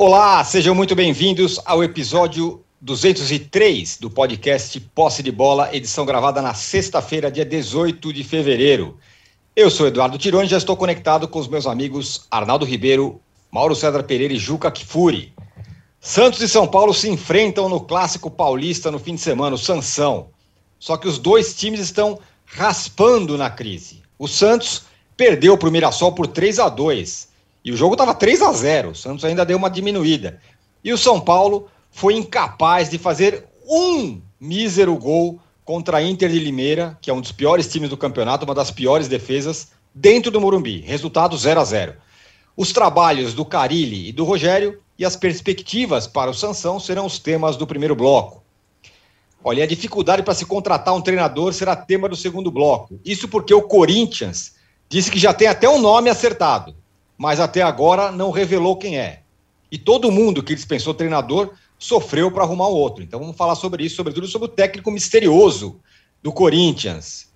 Olá, sejam muito bem-vindos ao episódio 203 do podcast Posse de Bola, edição gravada na sexta-feira, dia 18 de fevereiro. Eu sou Eduardo Tironi e já estou conectado com os meus amigos Arnaldo Ribeiro, Mauro César Pereira e Juca Kifuri. Santos e São Paulo se enfrentam no Clássico Paulista no fim de semana, o Sansão. Só que os dois times estão raspando na crise. O Santos perdeu para o Mirassol por 3 a 2 e o jogo estava 3 a 0 O Santos ainda deu uma diminuída. E o São Paulo foi incapaz de fazer um mísero gol contra a Inter de Limeira, que é um dos piores times do campeonato, uma das piores defesas, dentro do Morumbi. Resultado 0 a 0 Os trabalhos do Carilli e do Rogério e as perspectivas para o Sansão serão os temas do primeiro bloco. Olha, a dificuldade para se contratar um treinador será tema do segundo bloco. Isso porque o Corinthians disse que já tem até um nome acertado mas até agora não revelou quem é. E todo mundo que dispensou treinador sofreu para arrumar o outro. Então vamos falar sobre isso, sobretudo sobre o técnico misterioso do Corinthians.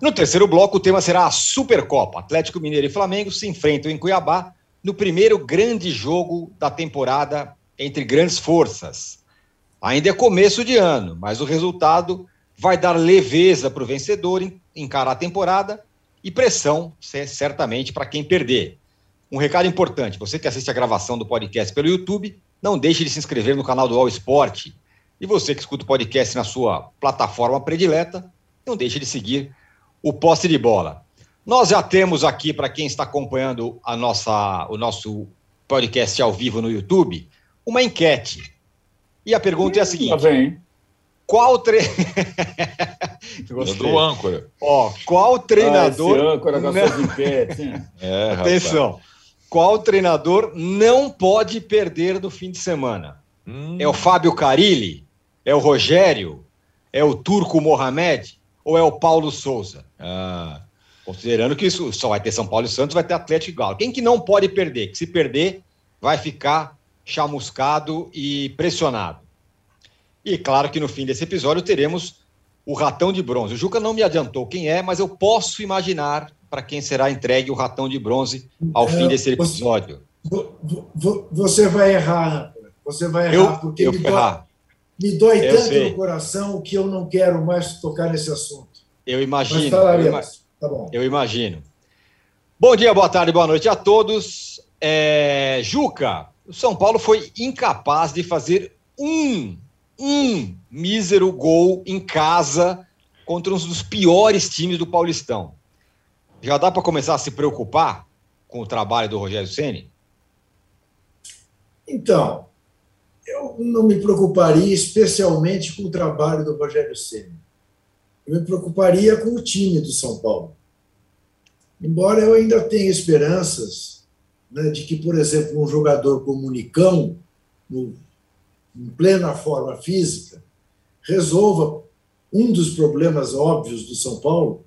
No terceiro bloco, o tema será a Supercopa. Atlético Mineiro e Flamengo se enfrentam em Cuiabá no primeiro grande jogo da temporada entre grandes forças. Ainda é começo de ano, mas o resultado vai dar leveza para o vencedor encarar a temporada e pressão, certamente, para quem perder. Um recado importante: você que assiste a gravação do podcast pelo YouTube, não deixe de se inscrever no canal do All Sport. E você que escuta o podcast na sua plataforma predileta, não deixe de seguir o poste de bola. Nós já temos aqui, para quem está acompanhando a nossa, o nosso podcast ao vivo no YouTube, uma enquete. E a pergunta é a seguinte: vem. Qual tre... do âncora. Ó, qual treinador. Ah, âncora com não... enquetes, é, Atenção. Rapaz qual treinador não pode perder no fim de semana? Hum. É o Fábio Carilli? É o Rogério? É o Turco Mohamed? Ou é o Paulo Souza? Ah, considerando que isso só vai ter São Paulo e Santos, vai ter Atlético e Galo. Quem que não pode perder? Que se perder, vai ficar chamuscado e pressionado. E claro que no fim desse episódio teremos o ratão de bronze. O Juca não me adiantou quem é, mas eu posso imaginar para quem será entregue o ratão de bronze ao fim desse episódio. Você vai errar, Você vai errar, eu, porque eu me, dói, me dói tanto sei. no coração que eu não quero mais tocar nesse assunto. Eu imagino. Eu, tá eu, imagino. Bom dia, boa tarde, boa noite a todos. É, Juca, o São Paulo foi incapaz de fazer um, um mísero gol em casa contra um dos piores times do Paulistão já dá para começar a se preocupar com o trabalho do Rogério Ceni? Então, eu não me preocuparia especialmente com o trabalho do Rogério Ceni. Eu me preocuparia com o time do São Paulo. Embora eu ainda tenha esperanças né, de que, por exemplo, um jogador como o Nicão, no, em plena forma física, resolva um dos problemas óbvios do São Paulo,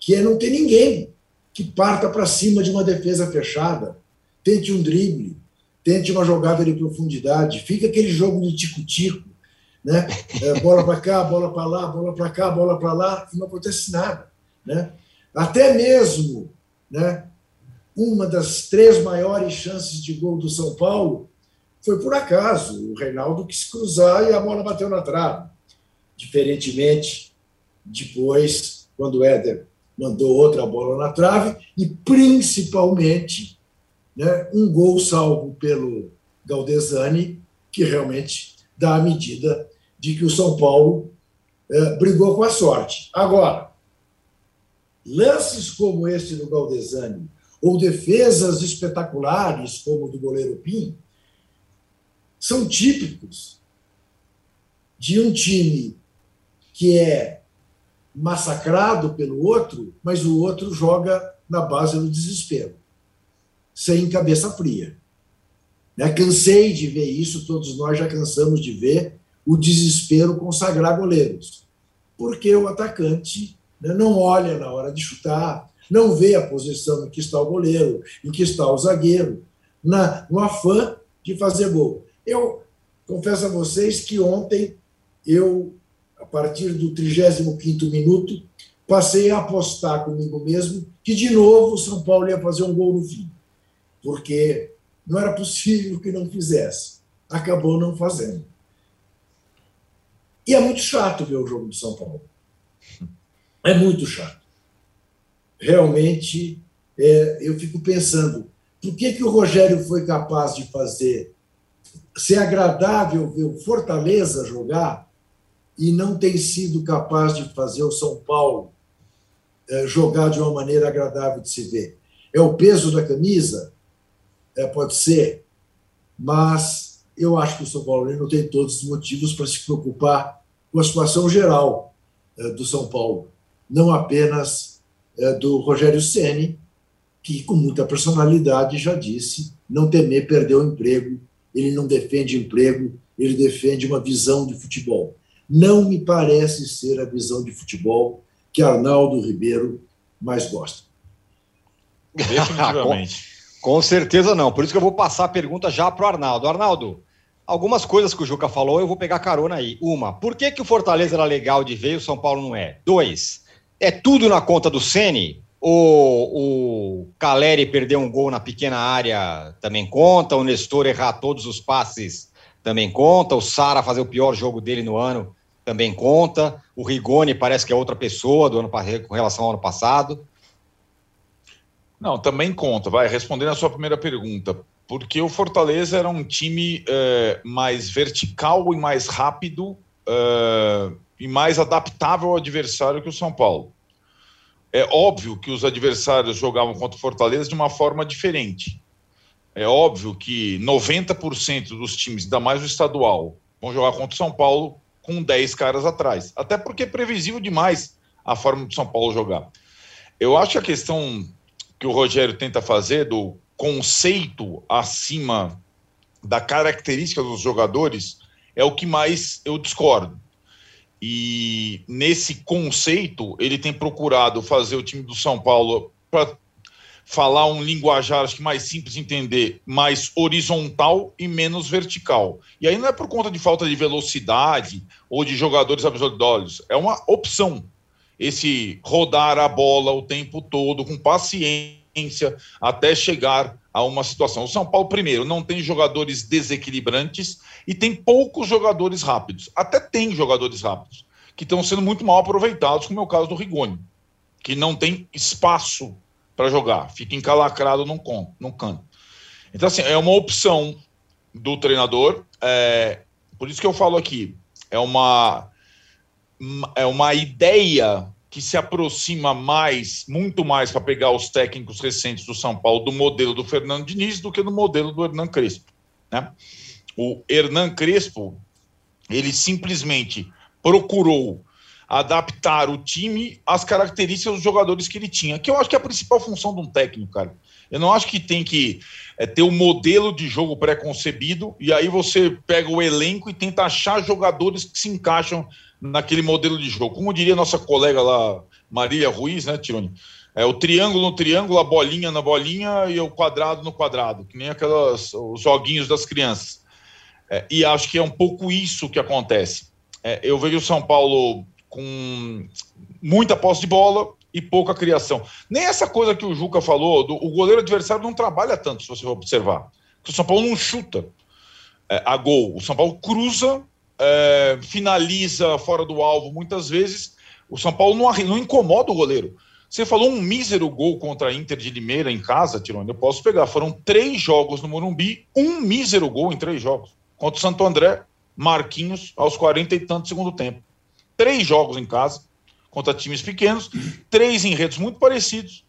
que é não ter ninguém que parta para cima de uma defesa fechada, tente um drible, tente uma jogada de profundidade, fica aquele jogo de tico-tico, né? É, bola para cá, bola para lá, bola para cá, bola para lá, e não acontece nada, né? Até mesmo, né? Uma das três maiores chances de gol do São Paulo foi por acaso, o Reinaldo quis cruzar e a bola bateu na trave. Diferentemente, depois, quando o Éder mandou outra bola na trave e, principalmente, né, um gol salvo pelo Galdesani, que realmente dá a medida de que o São Paulo é, brigou com a sorte. Agora, lances como este do Galdesani, ou defesas espetaculares como do goleiro Pim, são típicos de um time que é massacrado pelo outro, mas o outro joga na base do desespero, sem cabeça fria. Né? Cansei de ver isso, todos nós já cansamos de ver o desespero consagrar goleiros, porque o atacante né, não olha na hora de chutar, não vê a posição em que está o goleiro, em que está o zagueiro, na, no afã de fazer gol. Eu confesso a vocês que ontem eu a partir do 35º minuto, passei a apostar comigo mesmo que, de novo, o São Paulo ia fazer um gol no fim. Porque não era possível que não fizesse. Acabou não fazendo. E é muito chato ver o jogo de São Paulo. É muito chato. Realmente, é, eu fico pensando, por que, que o Rogério foi capaz de fazer ser agradável ver o Fortaleza jogar e não tem sido capaz de fazer o São Paulo é, jogar de uma maneira agradável de se ver. É o peso da camisa? É, pode ser, mas eu acho que o São Paulo não tem todos os motivos para se preocupar com a situação geral é, do São Paulo, não apenas é, do Rogério Ceni, que com muita personalidade já disse não temer perder o emprego. Ele não defende emprego, ele defende uma visão de futebol. Não me parece ser a visão de futebol que Arnaldo Ribeiro mais gosta. Definitivamente. com, com, certeza não. Por isso que eu vou passar a pergunta já para o Arnaldo. Arnaldo, algumas coisas que o Juca falou, eu vou pegar carona aí. Uma, por que, que o Fortaleza era legal de ver e o São Paulo não é? Dois, é tudo na conta do Sene? O, o Caleri perder um gol na pequena área também conta, o Nestor errar todos os passes também conta, o Sara fazer o pior jogo dele no ano também conta. O Rigoni parece que é outra pessoa do ano com relação ao ano passado. Não, também conta. Vai respondendo a sua primeira pergunta, porque o Fortaleza era um time é, mais vertical e mais rápido é, e mais adaptável ao adversário que o São Paulo. É óbvio que os adversários jogavam contra o Fortaleza de uma forma diferente. É óbvio que 90% dos times, ainda mais o estadual, vão jogar contra o São Paulo com 10 caras atrás. Até porque é previsível demais a forma do São Paulo jogar. Eu acho que a questão que o Rogério tenta fazer do conceito acima da característica dos jogadores é o que mais eu discordo. E nesse conceito, ele tem procurado fazer o time do São Paulo para falar um linguajar acho que mais simples de entender, mais horizontal e menos vertical. E aí não é por conta de falta de velocidade ou de jogadores absurdos, é uma opção. Esse rodar a bola o tempo todo com paciência até chegar a uma situação. O São Paulo, primeiro, não tem jogadores desequilibrantes e tem poucos jogadores rápidos. Até tem jogadores rápidos, que estão sendo muito mal aproveitados, como é o caso do Rigoni, que não tem espaço para jogar, fica encalacrado num, con, num canto. Então, assim, é uma opção do treinador. É, por isso que eu falo aqui, é uma, é uma ideia que se aproxima mais, muito mais para pegar os técnicos recentes do São Paulo do modelo do Fernando Diniz do que do modelo do Hernan Crespo. Né? O Hernan Crespo, ele simplesmente procurou adaptar o time às características dos jogadores que ele tinha, que eu acho que é a principal função de um técnico, cara. Eu não acho que tem que é, ter um modelo de jogo pré-concebido e aí você pega o elenco e tenta achar jogadores que se encaixam naquele modelo de jogo. Como diria nossa colega lá, Maria Ruiz, né, Tironi? É o triângulo no triângulo, a bolinha na bolinha e o quadrado no quadrado, que nem aquelas os joguinhos das crianças. É, e acho que é um pouco isso que acontece. É, eu vejo o São Paulo com muita posse de bola e pouca criação. Nem essa coisa que o Juca falou, do, o goleiro adversário não trabalha tanto, se você observar. Porque o São Paulo não chuta é, a gol. O São Paulo cruza, é, finaliza fora do alvo muitas vezes. O São Paulo não, não incomoda o goleiro. Você falou um mísero gol contra a Inter de Limeira em casa, Tirone. Eu posso pegar. Foram três jogos no Morumbi, um mísero gol em três jogos. Contra o Santo André, Marquinhos, aos 40 e tanto segundo tempo três jogos em casa contra times pequenos, três enredos muito parecidos,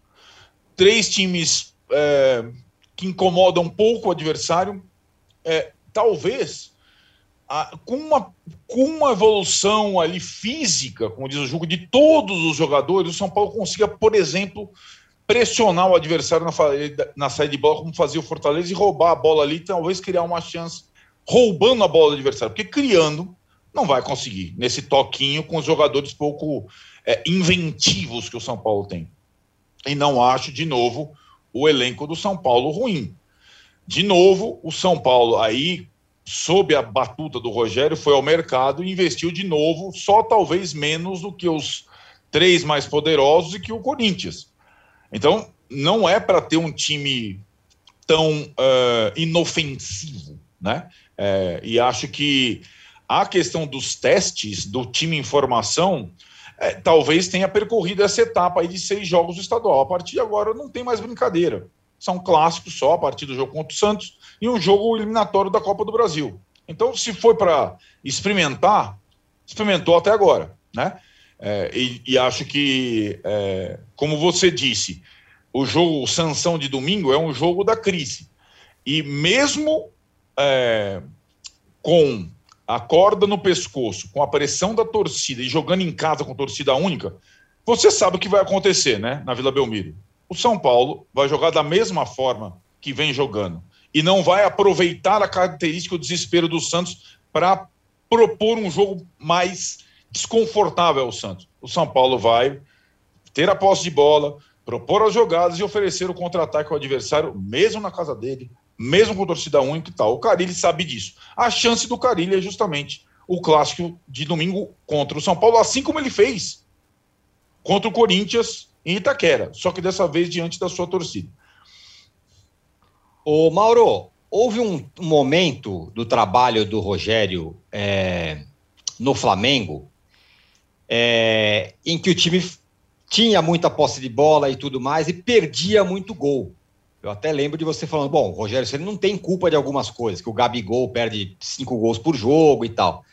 três times é, que incomodam um pouco o adversário. É, talvez a, com, uma, com uma evolução ali física, como diz o jogo, de todos os jogadores, o São Paulo consiga, por exemplo, pressionar o adversário na, na saída de bola, como fazia o Fortaleza, e roubar a bola ali, talvez criar uma chance roubando a bola do adversário, porque criando não vai conseguir nesse toquinho com os jogadores pouco é, inventivos que o São Paulo tem. E não acho, de novo, o elenco do São Paulo ruim. De novo, o São Paulo aí, sob a batuta do Rogério, foi ao mercado e investiu de novo, só talvez menos do que os três mais poderosos e que o Corinthians. Então, não é para ter um time tão uh, inofensivo, né? É, e acho que a questão dos testes do time em formação é, talvez tenha percorrido essa etapa aí de seis jogos do estadual. A partir de agora não tem mais brincadeira. São clássicos só a partir do jogo contra o Santos e um jogo eliminatório da Copa do Brasil. Então, se foi para experimentar, experimentou até agora, né? É, e, e, acho que, é, como você disse, o jogo sanção de domingo é um jogo da crise. E mesmo é, com a corda no pescoço, com a pressão da torcida e jogando em casa com torcida única, você sabe o que vai acontecer, né, na Vila Belmiro. O São Paulo vai jogar da mesma forma que vem jogando e não vai aproveitar a característica do desespero do Santos para propor um jogo mais desconfortável ao Santos. O São Paulo vai ter a posse de bola, propor as jogadas e oferecer o contra-ataque ao adversário, mesmo na casa dele, mesmo com torcida única e tal. O Carilli sabe disso. A chance do Carilli é justamente o clássico de domingo contra o São Paulo, assim como ele fez contra o Corinthians em Itaquera, só que dessa vez diante da sua torcida. Ô Mauro, houve um momento do trabalho do Rogério é, no Flamengo é, em que o time tinha muita posse de bola e tudo mais e perdia muito gol. Eu até lembro de você falando, bom, Rogério, você não tem culpa de algumas coisas, que o Gabigol perde cinco gols por jogo e tal.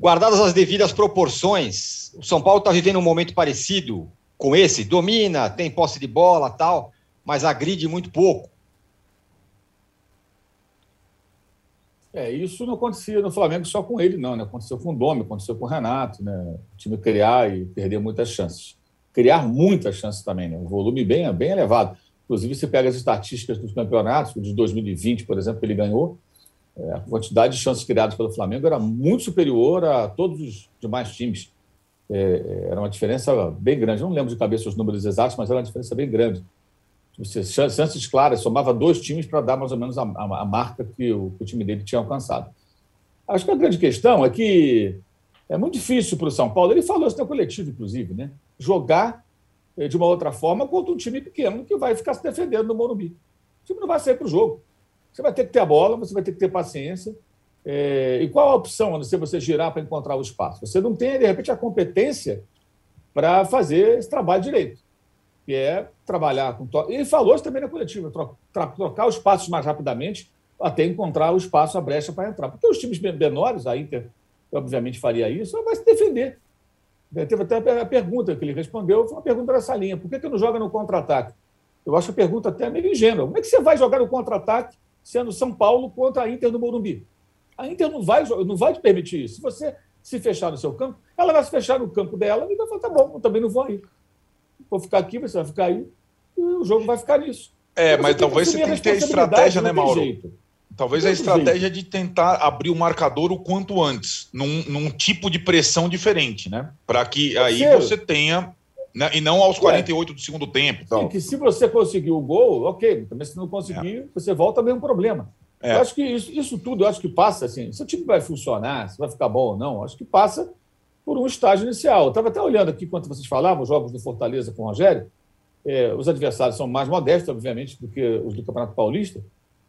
Guardadas as devidas proporções, o São Paulo está vivendo um momento parecido com esse, domina, tem posse de bola tal, mas agride muito pouco. É, isso não acontecia no Flamengo só com ele, não, né? Aconteceu com o Domi, aconteceu com o Renato, né? O time criar e perder muitas chances. Criar muitas chances também, né? O volume bem, bem elevado. Inclusive, você pega as estatísticas dos campeonatos, de 2020, por exemplo, que ele ganhou, é, a quantidade de chances criadas pelo Flamengo era muito superior a todos os demais times. É, é era uma diferença bem grande. Eu não lembro de cabeça os números exatos, mas era uma diferença bem grande. Você, chances claras, somava dois times para dar mais ou menos a, a, a marca que o, que o, time dele tinha alcançado. Acho que a grande questão é que é muito difícil para o São Paulo, ele falou isso no coletivo, inclusive, né? jogar de uma outra forma contra um time pequeno que vai ficar se defendendo no Morumbi. O time não vai sair para o jogo. Você vai ter que ter a bola, você vai ter que ter paciência. É, e qual a opção se você girar para encontrar o espaço? Você não tem, de repente, a competência para fazer esse trabalho direito que é trabalhar com. To... Ele falou isso também na coletiva, trocar os passos mais rapidamente até encontrar o espaço, a brecha para entrar. Porque os times menores, a Inter, obviamente, faria isso, vai se defender. Teve até a pergunta que ele respondeu, foi uma pergunta dessa linha: por que, que não joga no contra-ataque? Eu acho a pergunta até meio ingênua. Como é que você vai jogar no contra-ataque sendo São Paulo contra a Inter no Morumbi? A Inter não vai, não vai te permitir isso. Se você se fechar no seu campo, ela vai se fechar no campo dela e vai falar: tá bom, eu também não vou aí vou ficar aqui, você vai ficar aí, e o jogo vai ficar nisso. É, mas talvez você tenha que ter a estratégia, né, Mauro? Jeito. Talvez a estratégia de tentar abrir o marcador o quanto antes, num, num tipo de pressão diferente, né? Para que aí você tenha. Né? E não aos 48 é. do segundo tempo. Sim, que se você conseguir o gol, ok. Também se não conseguir, é. você volta ao mesmo problema. É. Eu acho que isso, isso, tudo, eu acho que passa assim. Se o time vai funcionar, se vai ficar bom ou não, acho que passa por um estágio inicial. Eu estava até olhando aqui, enquanto vocês falavam, os jogos do Fortaleza com o Rogério. É, os adversários são mais modestos, obviamente, do que os do Campeonato Paulista,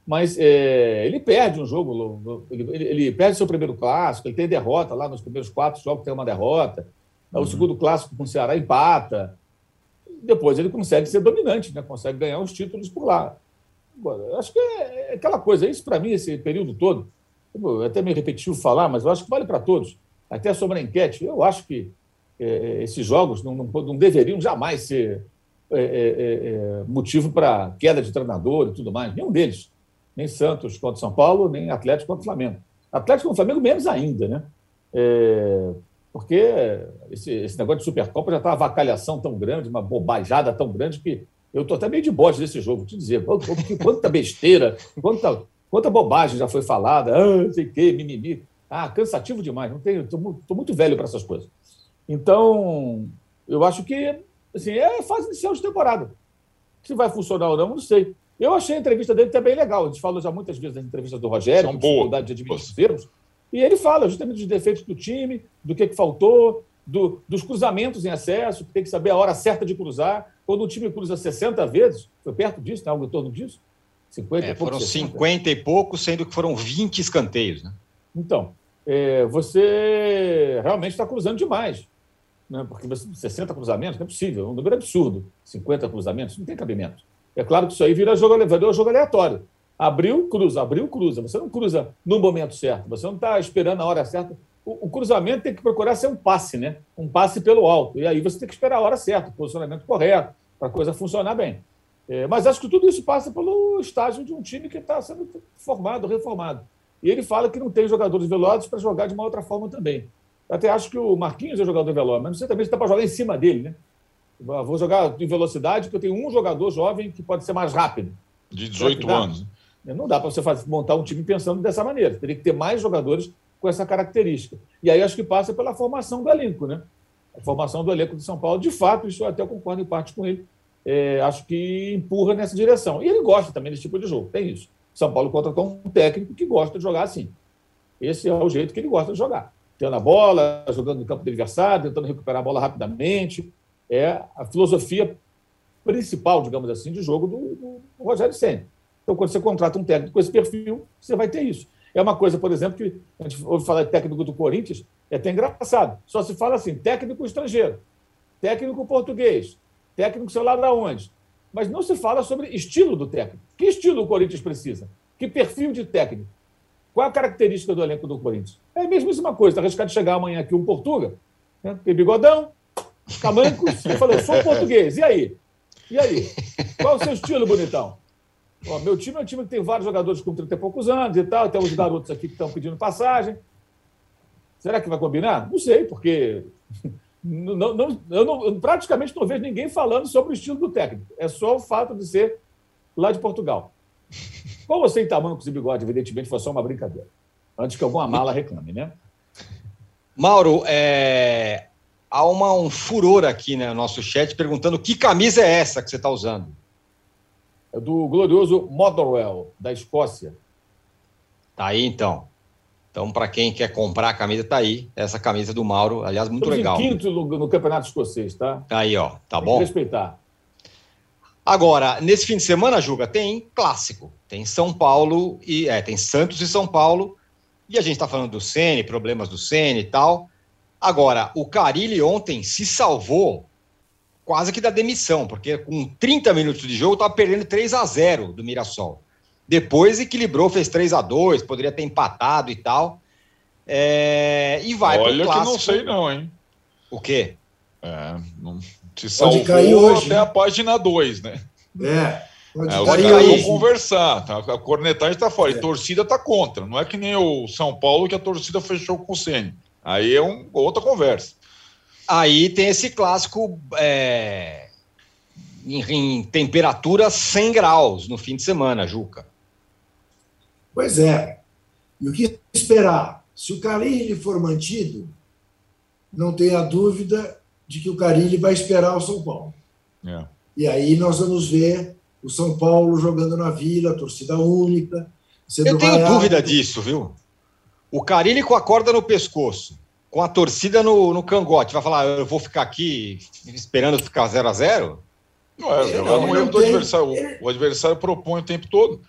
mas é, ele perde um jogo, ele, ele, perde seu primeiro clássico, ele tem derrota lá nos primeiros quatro jogos, tem uma derrota. Uhum. O segundo clássico com o Ceará empata. Depois ele consegue ser dominante, né? consegue ganhar os títulos por lá. Agora, acho que é, é aquela coisa, isso para mim, esse período todo, eu até me repetitivo falar, mas eu acho que vale para todos até sobre a enquete, eu acho que é, é, esses jogos não, não, não, deveriam jamais ser é motivo para queda de treinador e tudo mais. Nenhum deles. Nem Santos contra São Paulo, nem Atlético contra Flamengo. Atlético contra Flamengo, menos ainda, né? porque esse, esse, negócio de Supercopa já está uma vacalhação tão grande, uma bobajada tão grande que eu estou até meio de bode desse jogo, te dizer. Quanta besteira, quanta, quanta bobagem já foi falada, ah, sei o quê, mimimi. Ah, cansativo demais, não tenho, estou muito velho para essas coisas. Então, eu acho que assim, é fase inicial de temporada. Se vai funcionar ou não, não sei. Eu achei a entrevista dele também legal. A gente falou já muitas vezes das entrevistas do Rogério, São dificuldade de administrar os erros. E ele fala justamente dos defeitos do time, do que, que faltou, do, dos cruzamentos em excesso, que tem que saber a hora certa de cruzar. Quando o time cruza 60 vezes, foi perto disso, né, algo em torno disso, 50 é, foram 50 e poucos, sendo que foram 20 escanteios. Né? Então, é, você realmente está cruzando demais. Né? Porque você, 60 cruzamentos não é possível, é um número absurdo. 50 cruzamentos, não tem cabimento. É claro que isso aí vira jogo, vira jogo aleatório. Abriu, cruza, abriu, cruza. Você não cruza no momento certo, você não está esperando a hora certa. O, o, cruzamento tem que procurar ser um passe, né? Um passe pelo alto. E aí você tem que esperar a hora certa, o posicionamento correto, para a coisa funcionar bem. É, mas acho que tudo isso passa pelo estágio de um time que está sendo formado, reformado. E ele fala que não tem jogadores velozes para jogar de uma outra forma também. Eu até acho que o Marquinhos é jogador veloz, mas não sei também se dá para jogar em cima dele, né? Vou jogar em velocidade, porque eu tenho um jogador jovem que pode ser mais rápido. De 18 anos. Não dá para você fazer, montar um time pensando dessa maneira. Teria que ter mais jogadores com essa característica. E aí acho que passa pela formação do elenco, né? A formação do elenco de São Paulo, de fato, isso eu até concordo em parte com ele. É, acho que empurra nessa direção. E ele gosta também desse tipo de jogo, tem isso. São Paulo contratou um técnico que gosta de jogar assim. Esse é o jeito que ele gosta de jogar. Tendo a bola, jogando no campo do adversário, tentando recuperar a bola rapidamente. É a filosofia principal, digamos assim, de jogo do, do Rogério Senna. Então, quando você contrata um técnico com esse perfil, você vai ter isso. É uma coisa, por exemplo, que a gente ouve falar de técnico do Corinthians, é até engraçado. Só se fala assim, técnico estrangeiro, técnico português, técnico sei lá de onde. Mas não se fala sobre estilo do técnico. Que estilo o Corinthians precisa? Que perfil de técnico? Qual a característica do elenco do Corinthians? É isso uma coisa. Está arriscado de chegar amanhã aqui um Portuga, né? tem bigodão, camancos, e falou, sou português. E aí? E aí? Qual o seu estilo, bonitão? Ó, meu time é um time que tem vários jogadores com 30 e poucos anos e tal, tem uns garotos aqui que estão pedindo passagem. Será que vai combinar? Não sei, porque não, não, eu, não, eu praticamente não vejo ninguém falando sobre o estilo do técnico. É só o fato de ser lá de Portugal. Com você em tamancos e bigode, evidentemente, foi só uma brincadeira. Antes que alguma mala reclame, né? Mauro, é... há uma, um furor aqui no nosso chat perguntando que camisa é essa que você está usando é do glorioso Motherwell, da Escócia. Tá aí, então. Então, para quem quer comprar a camisa, tá aí. Essa camisa do Mauro, aliás, muito Estamos legal. Em quinto no, no Campeonato Escocês, tá? Tá aí, ó. Tá Tem bom? respeitar. Agora, nesse fim de semana, Juga, tem clássico. Tem São Paulo e. É, tem Santos e São Paulo. E a gente está falando do Sene, problemas do Sene e tal. Agora, o Carilli ontem se salvou quase que da demissão, porque com 30 minutos de jogo estava perdendo 3 a 0 do Mirassol. Depois equilibrou, fez 3 a 2 poderia ter empatado e tal. É... E vai Olha que não sei não, hein? O quê? É, não... Se salvou cair hoje, até né? a página 2, né? É. Pode é, os caras vão conversar, tá? a cornetagem está fora, é. e torcida está contra. Não é que nem o São Paulo que a torcida fechou com o Ceni. Aí é um, outra conversa. Aí tem esse clássico é, em, em temperatura 100 graus no fim de semana, Juca. Pois é. E o que esperar? Se o Carilli for mantido, não tenha dúvida de que o Carilli vai esperar o São Paulo. É. E aí nós vamos ver o São Paulo jogando na Vila, torcida única. Eu tenho vaiado. dúvida disso, viu? O Carilli com a corda no pescoço com a torcida no, no cangote, vai falar, eu vou ficar aqui esperando ficar 0 a 0 Não é, não, não, erro do adversário. Ele, o adversário propõe o tempo todo.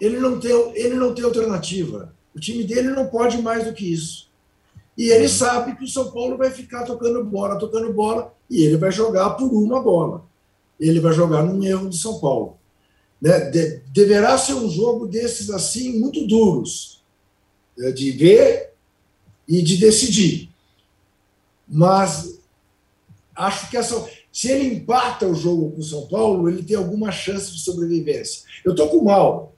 Ele não, tem, ele não tem alternativa. O time dele não pode mais do que isso. E ele uhum. sabe que o São Paulo vai ficar tocando bola, tocando bola, e ele vai jogar por uma bola. Ele vai jogar num erro do São Paulo. Né? De, deverá ser um jogo desses assim, muito duros. Né? De ver e de decidir. Mas acho que essa, se ele empata o jogo com o São Paulo, ele tem alguma chance de sobrevivência. Eu estou com mal.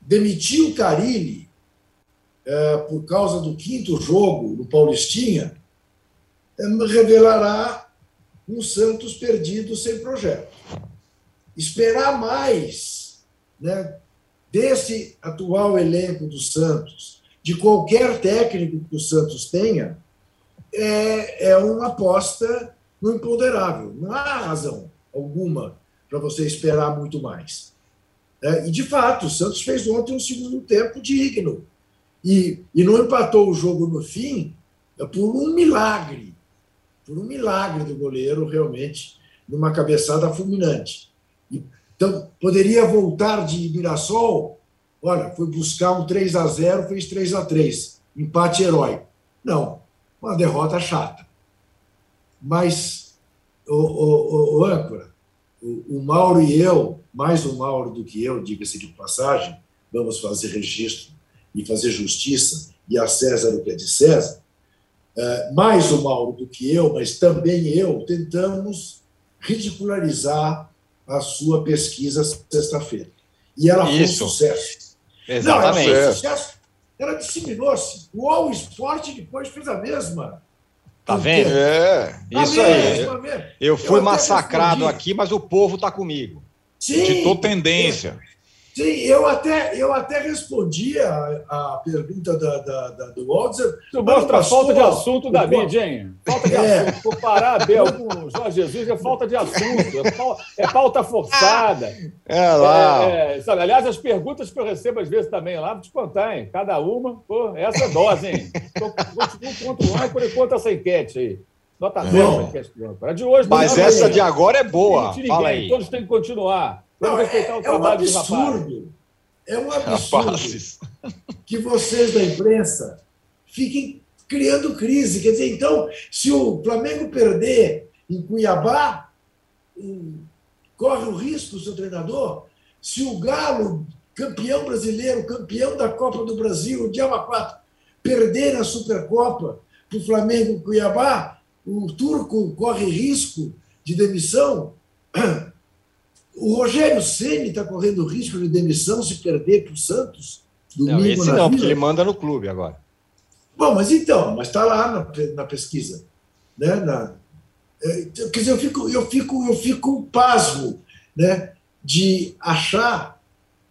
Demitir o Carilli é, por causa do quinto jogo no Paulistinha é, revelará um Santos perdido sem projeto. Esperar mais né, desse atual elenco do Santos de qualquer técnico que o Santos tenha, é, é uma aposta no imponderável. Não há razão alguma para você esperar muito mais. É, e, de fato, o Santos fez ontem um segundo tempo digno. E, e não empatou o jogo no fim é por um milagre. Por um milagre do goleiro, realmente, numa cabeçada fulminante. Então, poderia voltar de Mirassol, olha, foi buscar um 3 a 0 fez 3 a 3 empate herói. Não, uma derrota chata. Mas, o, o, o âncora, o, o Mauro e eu, mais o Mauro do que eu, diga-se de passagem, vamos fazer registro e fazer justiça, e a César o que é de César, é, mais o Mauro do que eu, mas também eu, tentamos ridicularizar a sua pesquisa sexta-feira. E ela foi um sucesso. Exatamente. Não, ela foi um sucesso. Ela disseminou-se. O All Sport depois fez a mesma. Tá vendo? É. Isso aí. Eu fui eu massacrado aqui, mas o povo está comigo. Sim. Ditou tendência. Sim, eu até, eu até respondi a, a pergunta da, da, da do Walter. Tu mostra a falta de assunto da mídia, hein? Falta de é. assunto. Comparar Abel com o Jorge Jesus é falta de assunto, é, pauta forçada. É lá. É, é, sabe, aliás, as perguntas que eu recebo às vezes também lá, vou te contar, hein? Cada uma, pô, essa é dose, hein? Continuo contra o âncora e contra essa enquete aí. Nota zero enquete do âncora. De hoje, Mas essa de agora é boa. Fala aí. Todos têm que continuar. Vamos respeitar o trabalho é um absurdo. É um absurdo que vocês da imprensa fiquem criando crise. Quer dizer, então, se o Flamengo perder em Cuiabá, corre o risco o seu treinador. Se o Galo, campeão brasileiro, campeão da Copa do Brasil, o Diaba 4, perder a Supercopa para o Flamengo em Cuiabá, o turco corre risco de demissão. O Rogério Ceni está correndo risco de demissão se perder para o Santos? Domingo não, esse não, porque ele manda no clube agora. Bom, mas então, mas está lá na, na, pesquisa. Né? Na, é, quer dizer, eu fico, eu fico, eu fico pasmo né? de achar,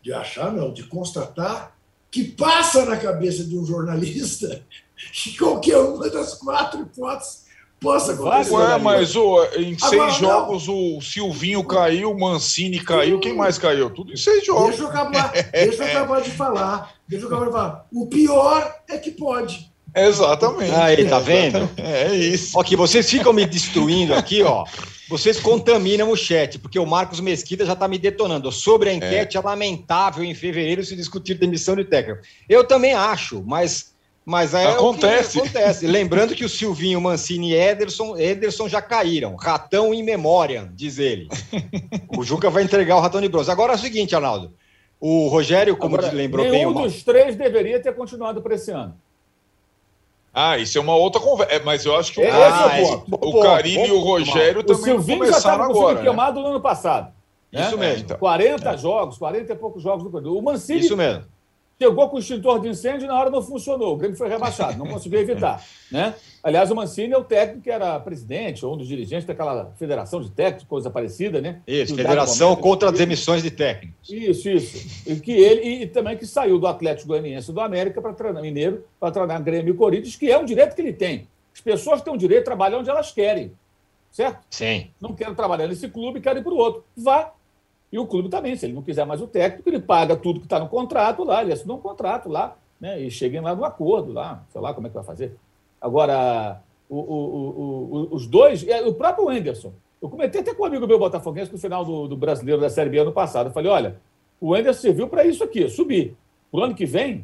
de achar não, de constatar que passa na cabeça de um jornalista que qualquer uma das quatro hipóteses possa acontecer. Ué, mas oh, em seis Agora, jogos não. o Silvinho caiu, o Mancini caiu, quem mais caiu? Tudo em seis jogos. Deixa eu acabar, deixa eu acabar de falar. Deixa eu acabar de falar. O pior é que pode. Exatamente. Aí, tá vendo? É isso. Ok, vocês ficam me destruindo aqui, ó. Vocês contaminam o chat, porque o Marcos Mesquita já está me detonando. Sobre a enquete, é. é lamentável em fevereiro se discutir demissão de técnico. Eu também acho, mas mas é acontece. acontece. Lembrando que o Silvinho, Mancini e Ederson, Ederson já caíram. Ratão em memória, diz ele. o Juca vai entregar o ratão de bronze. Agora é o seguinte, Arnaldo. O Rogério, como Agora, lembrou bem. Um dos três deveria ter continuado para esse ano. Ah, isso é uma outra conversa. É, mas eu acho que o, ah, é o, o Carilho e o Rogério o também Silvinho começaram já agora. Né? queimado no ano passado. Né? Isso mesmo. Então. 40 é. jogos, 40 e poucos jogos do O Mancini Isso mesmo chegou com o extintor de incêndio e na hora não funcionou. O Grêmio foi rebaixado, não conseguiu evitar. Né? Aliás, o Mancini é o técnico que era presidente ou um dos dirigentes daquela federação de técnicos, coisa parecida, né? Isso, Federação momento, contra as demissões de técnicos. Isso, isso. E, que ele, e também que saiu do Atlético Goianiense do América para treinar Mineiro, para treinar Grêmio e Corinthians, que é um direito que ele tem. As pessoas têm o direito de trabalhar onde elas querem. Certo? Sim. Não quero trabalhar nesse clube, quero ir para o outro. Vá, e o clube também, se ele não quiser mais o técnico, ele paga tudo que está no contrato lá, ele assinou um contrato lá, né? E cheguem lá no acordo lá, sei lá como é que vai fazer. Agora, o, o, o, os dois, o próprio Anderson, eu comentei até com um amigo meu botafoguense no final do, do brasileiro da Série B ano passado. Eu falei: olha, o Anderson serviu para isso aqui, subir. O ano que vem,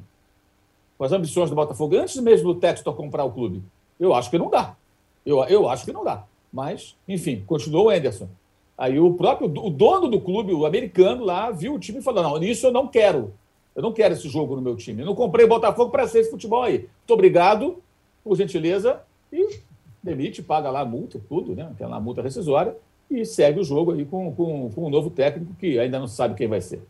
com as ambições do Botafogo, antes mesmo do Textor comprar o clube, eu acho que não dá. Eu, eu acho que não dá. Mas, enfim, continuou o Anderson. Aí o próprio o dono do clube, o americano lá, viu o time e falou: não, isso eu não quero. Eu não quero esse jogo no meu time. Eu não comprei Botafogo para ser esse futebol aí. Muito obrigado, por gentileza. E demite, paga lá a multa, tudo, né? Tem lá a multa rescisória e segue o jogo aí com, com, com um novo técnico que ainda não sabe quem vai ser.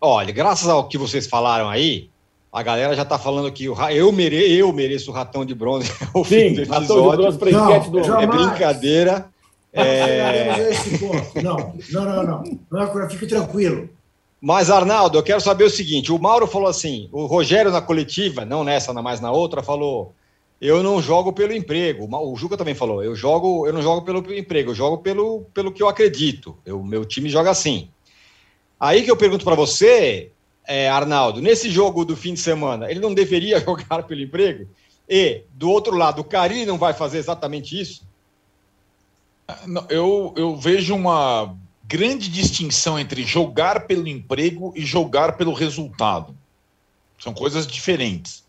Olha, graças ao que vocês falaram aí, a galera já está falando que eu, mere, eu mereço o ratão de bronze. Sim, ratão de bronze para enquete do. É brincadeira. É... Não, não, não, não. não fique tranquilo. Mas, Arnaldo, eu quero saber o seguinte: o Mauro falou assim, o Rogério na coletiva, não nessa, mas na outra, falou: eu não jogo pelo emprego. O Juca também falou: eu jogo, eu não jogo pelo emprego, eu jogo pelo, pelo que eu acredito. O meu time joga assim. Aí que eu pergunto para você, é, Arnaldo, nesse jogo do fim de semana, ele não deveria jogar pelo emprego? E, do outro lado, o Carilli não vai fazer exatamente isso? Eu, eu vejo uma grande distinção entre jogar pelo emprego e jogar pelo resultado. São coisas diferentes.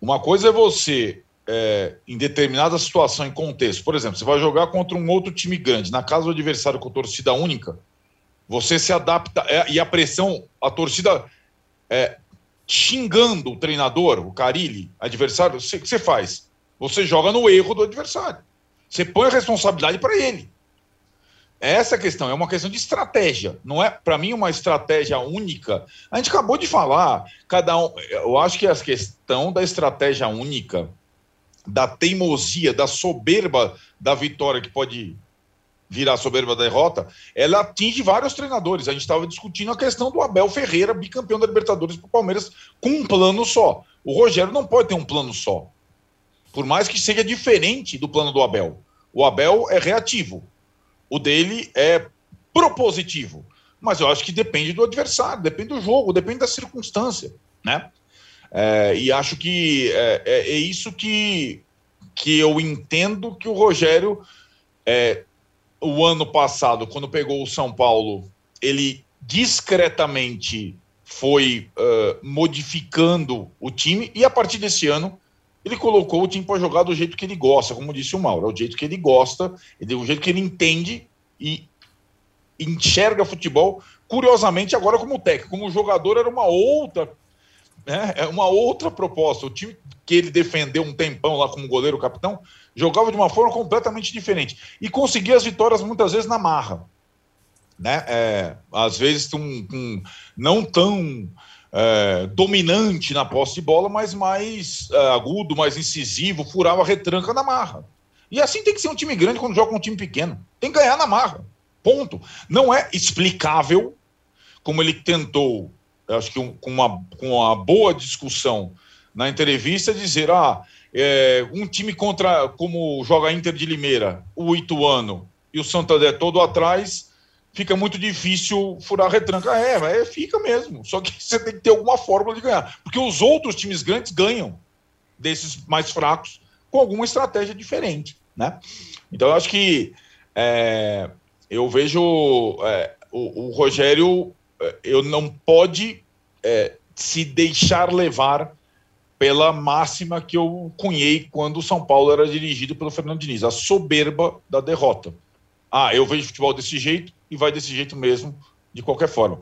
Uma coisa é você, é, em determinada situação, em contexto, por exemplo, você vai jogar contra um outro time grande, na casa do adversário com torcida única, você se adapta, é, e a pressão, a torcida é, xingando o treinador, o Carilli, adversário, o que você faz? Você joga no erro do adversário. Você põe a responsabilidade para ele. Essa é a questão, é uma questão de estratégia. Não é, para mim, uma estratégia única. A gente acabou de falar, cada um. Eu acho que a questão da estratégia única, da teimosia, da soberba da vitória que pode virar soberba da derrota, ela atinge vários treinadores. A gente estava discutindo a questão do Abel Ferreira, bicampeão da Libertadores para o Palmeiras, com um plano só. O Rogério não pode ter um plano só. Por mais que seja diferente do plano do Abel. O Abel é reativo. O dele é propositivo. Mas eu acho que depende do adversário, depende do jogo, depende da circunstância, né? É, e acho que é, é, é, isso que, que eu entendo que o Rogério, é, o ano passado, quando pegou o São Paulo, ele discretamente foi uh, modificando o time e a partir desse ano ele colocou o time para jogar do jeito que ele gosta, como disse o Mauro, é o jeito que ele gosta, é o jeito que ele entende e enxerga futebol. Curiosamente, agora como técnico, como jogador era uma outra, né, é uma outra proposta. O time que ele defendeu um tempão lá como goleiro capitão jogava de uma forma completamente diferente e conseguia as vitórias muitas vezes na marra, né? É, às vezes um, um não tão é, dominante na posse de bola, mas mais é, agudo, mais incisivo, furava a retranca na marra. E assim tem que ser um time grande quando joga com um time pequeno. Tem que ganhar na marra. Ponto. Não é explicável, como ele tentou, acho que um, com, uma, com uma boa discussão na entrevista, dizer: ah, é, um time contra, como joga Inter de Limeira, o Ituano e o Santander todo atrás, fica muito difícil furar a retranca. É, é, fica mesmo. Só que você tem que ter alguma fórmula de ganhar. Porque os outros times grandes ganham desses mais fracos com alguma estratégia diferente. Né? Então, eu acho que é, eu vejo é, o, o, Rogério, é, eu não pode é, se deixar levar pela máxima que eu cunhei quando o São Paulo era dirigido pelo Fernando Diniz, a soberba da derrota. Ah, eu vejo futebol desse jeito, e vai desse jeito mesmo, de qualquer forma.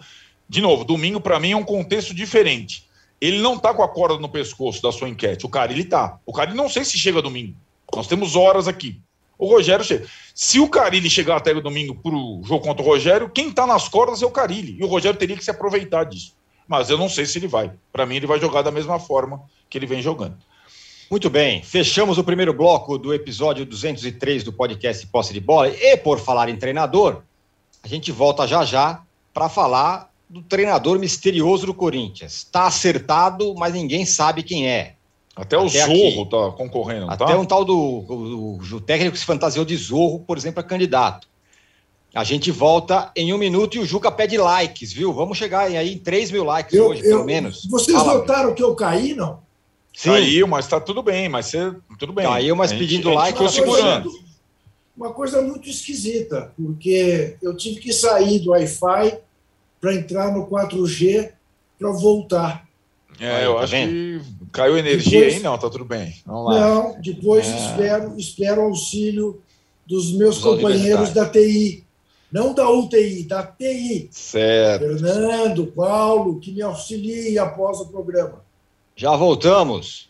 De novo, domingo para mim é um contexto diferente. Ele não está com a corda no pescoço da sua enquete. O cara ele tá. O cara não sei se chega domingo. Nós temos horas aqui. O Rogério chega. Se o Carilli chegar até o domingo para o jogo contra o Rogério, quem está nas cordas é o Carilli. E o Rogério teria que se aproveitar disso. Mas eu não sei se ele vai. Para mim, ele vai jogar da mesma forma que ele vem jogando. Muito bem, fechamos o primeiro bloco do episódio 203 do podcast Posse de Bola. E por falar em treinador, a gente volta já já para falar do treinador misterioso do Corinthians. Está acertado, mas ninguém sabe quem é. Até o Até Zorro está concorrendo, Até tá? um tal do, do, do, técnico que se fantasiou de Zorro, por exemplo, é candidato. A gente volta em um minuto e o Juca pede likes, viu? Vamos chegar aí em 3 mil likes eu, hoje, eu, pelo menos. Vocês Fala, notaram que eu caí, não? Sim. Caiu, mas está tudo bem, mas você, tudo bem. Caiu, mas pedindo like, ficou segurando uma coisa muito esquisita, porque eu tive que sair do Wi-Fi para entrar no 4G para voltar. É, eu tá acho que caiu energia depois, aí, não, tá tudo bem. Não, depois é. espero, espero auxílio dos meus Os companheiros da TI. Não da UTI, da TI. Certo. Fernando, Paulo, que me auxiliem após o programa. Já voltamos.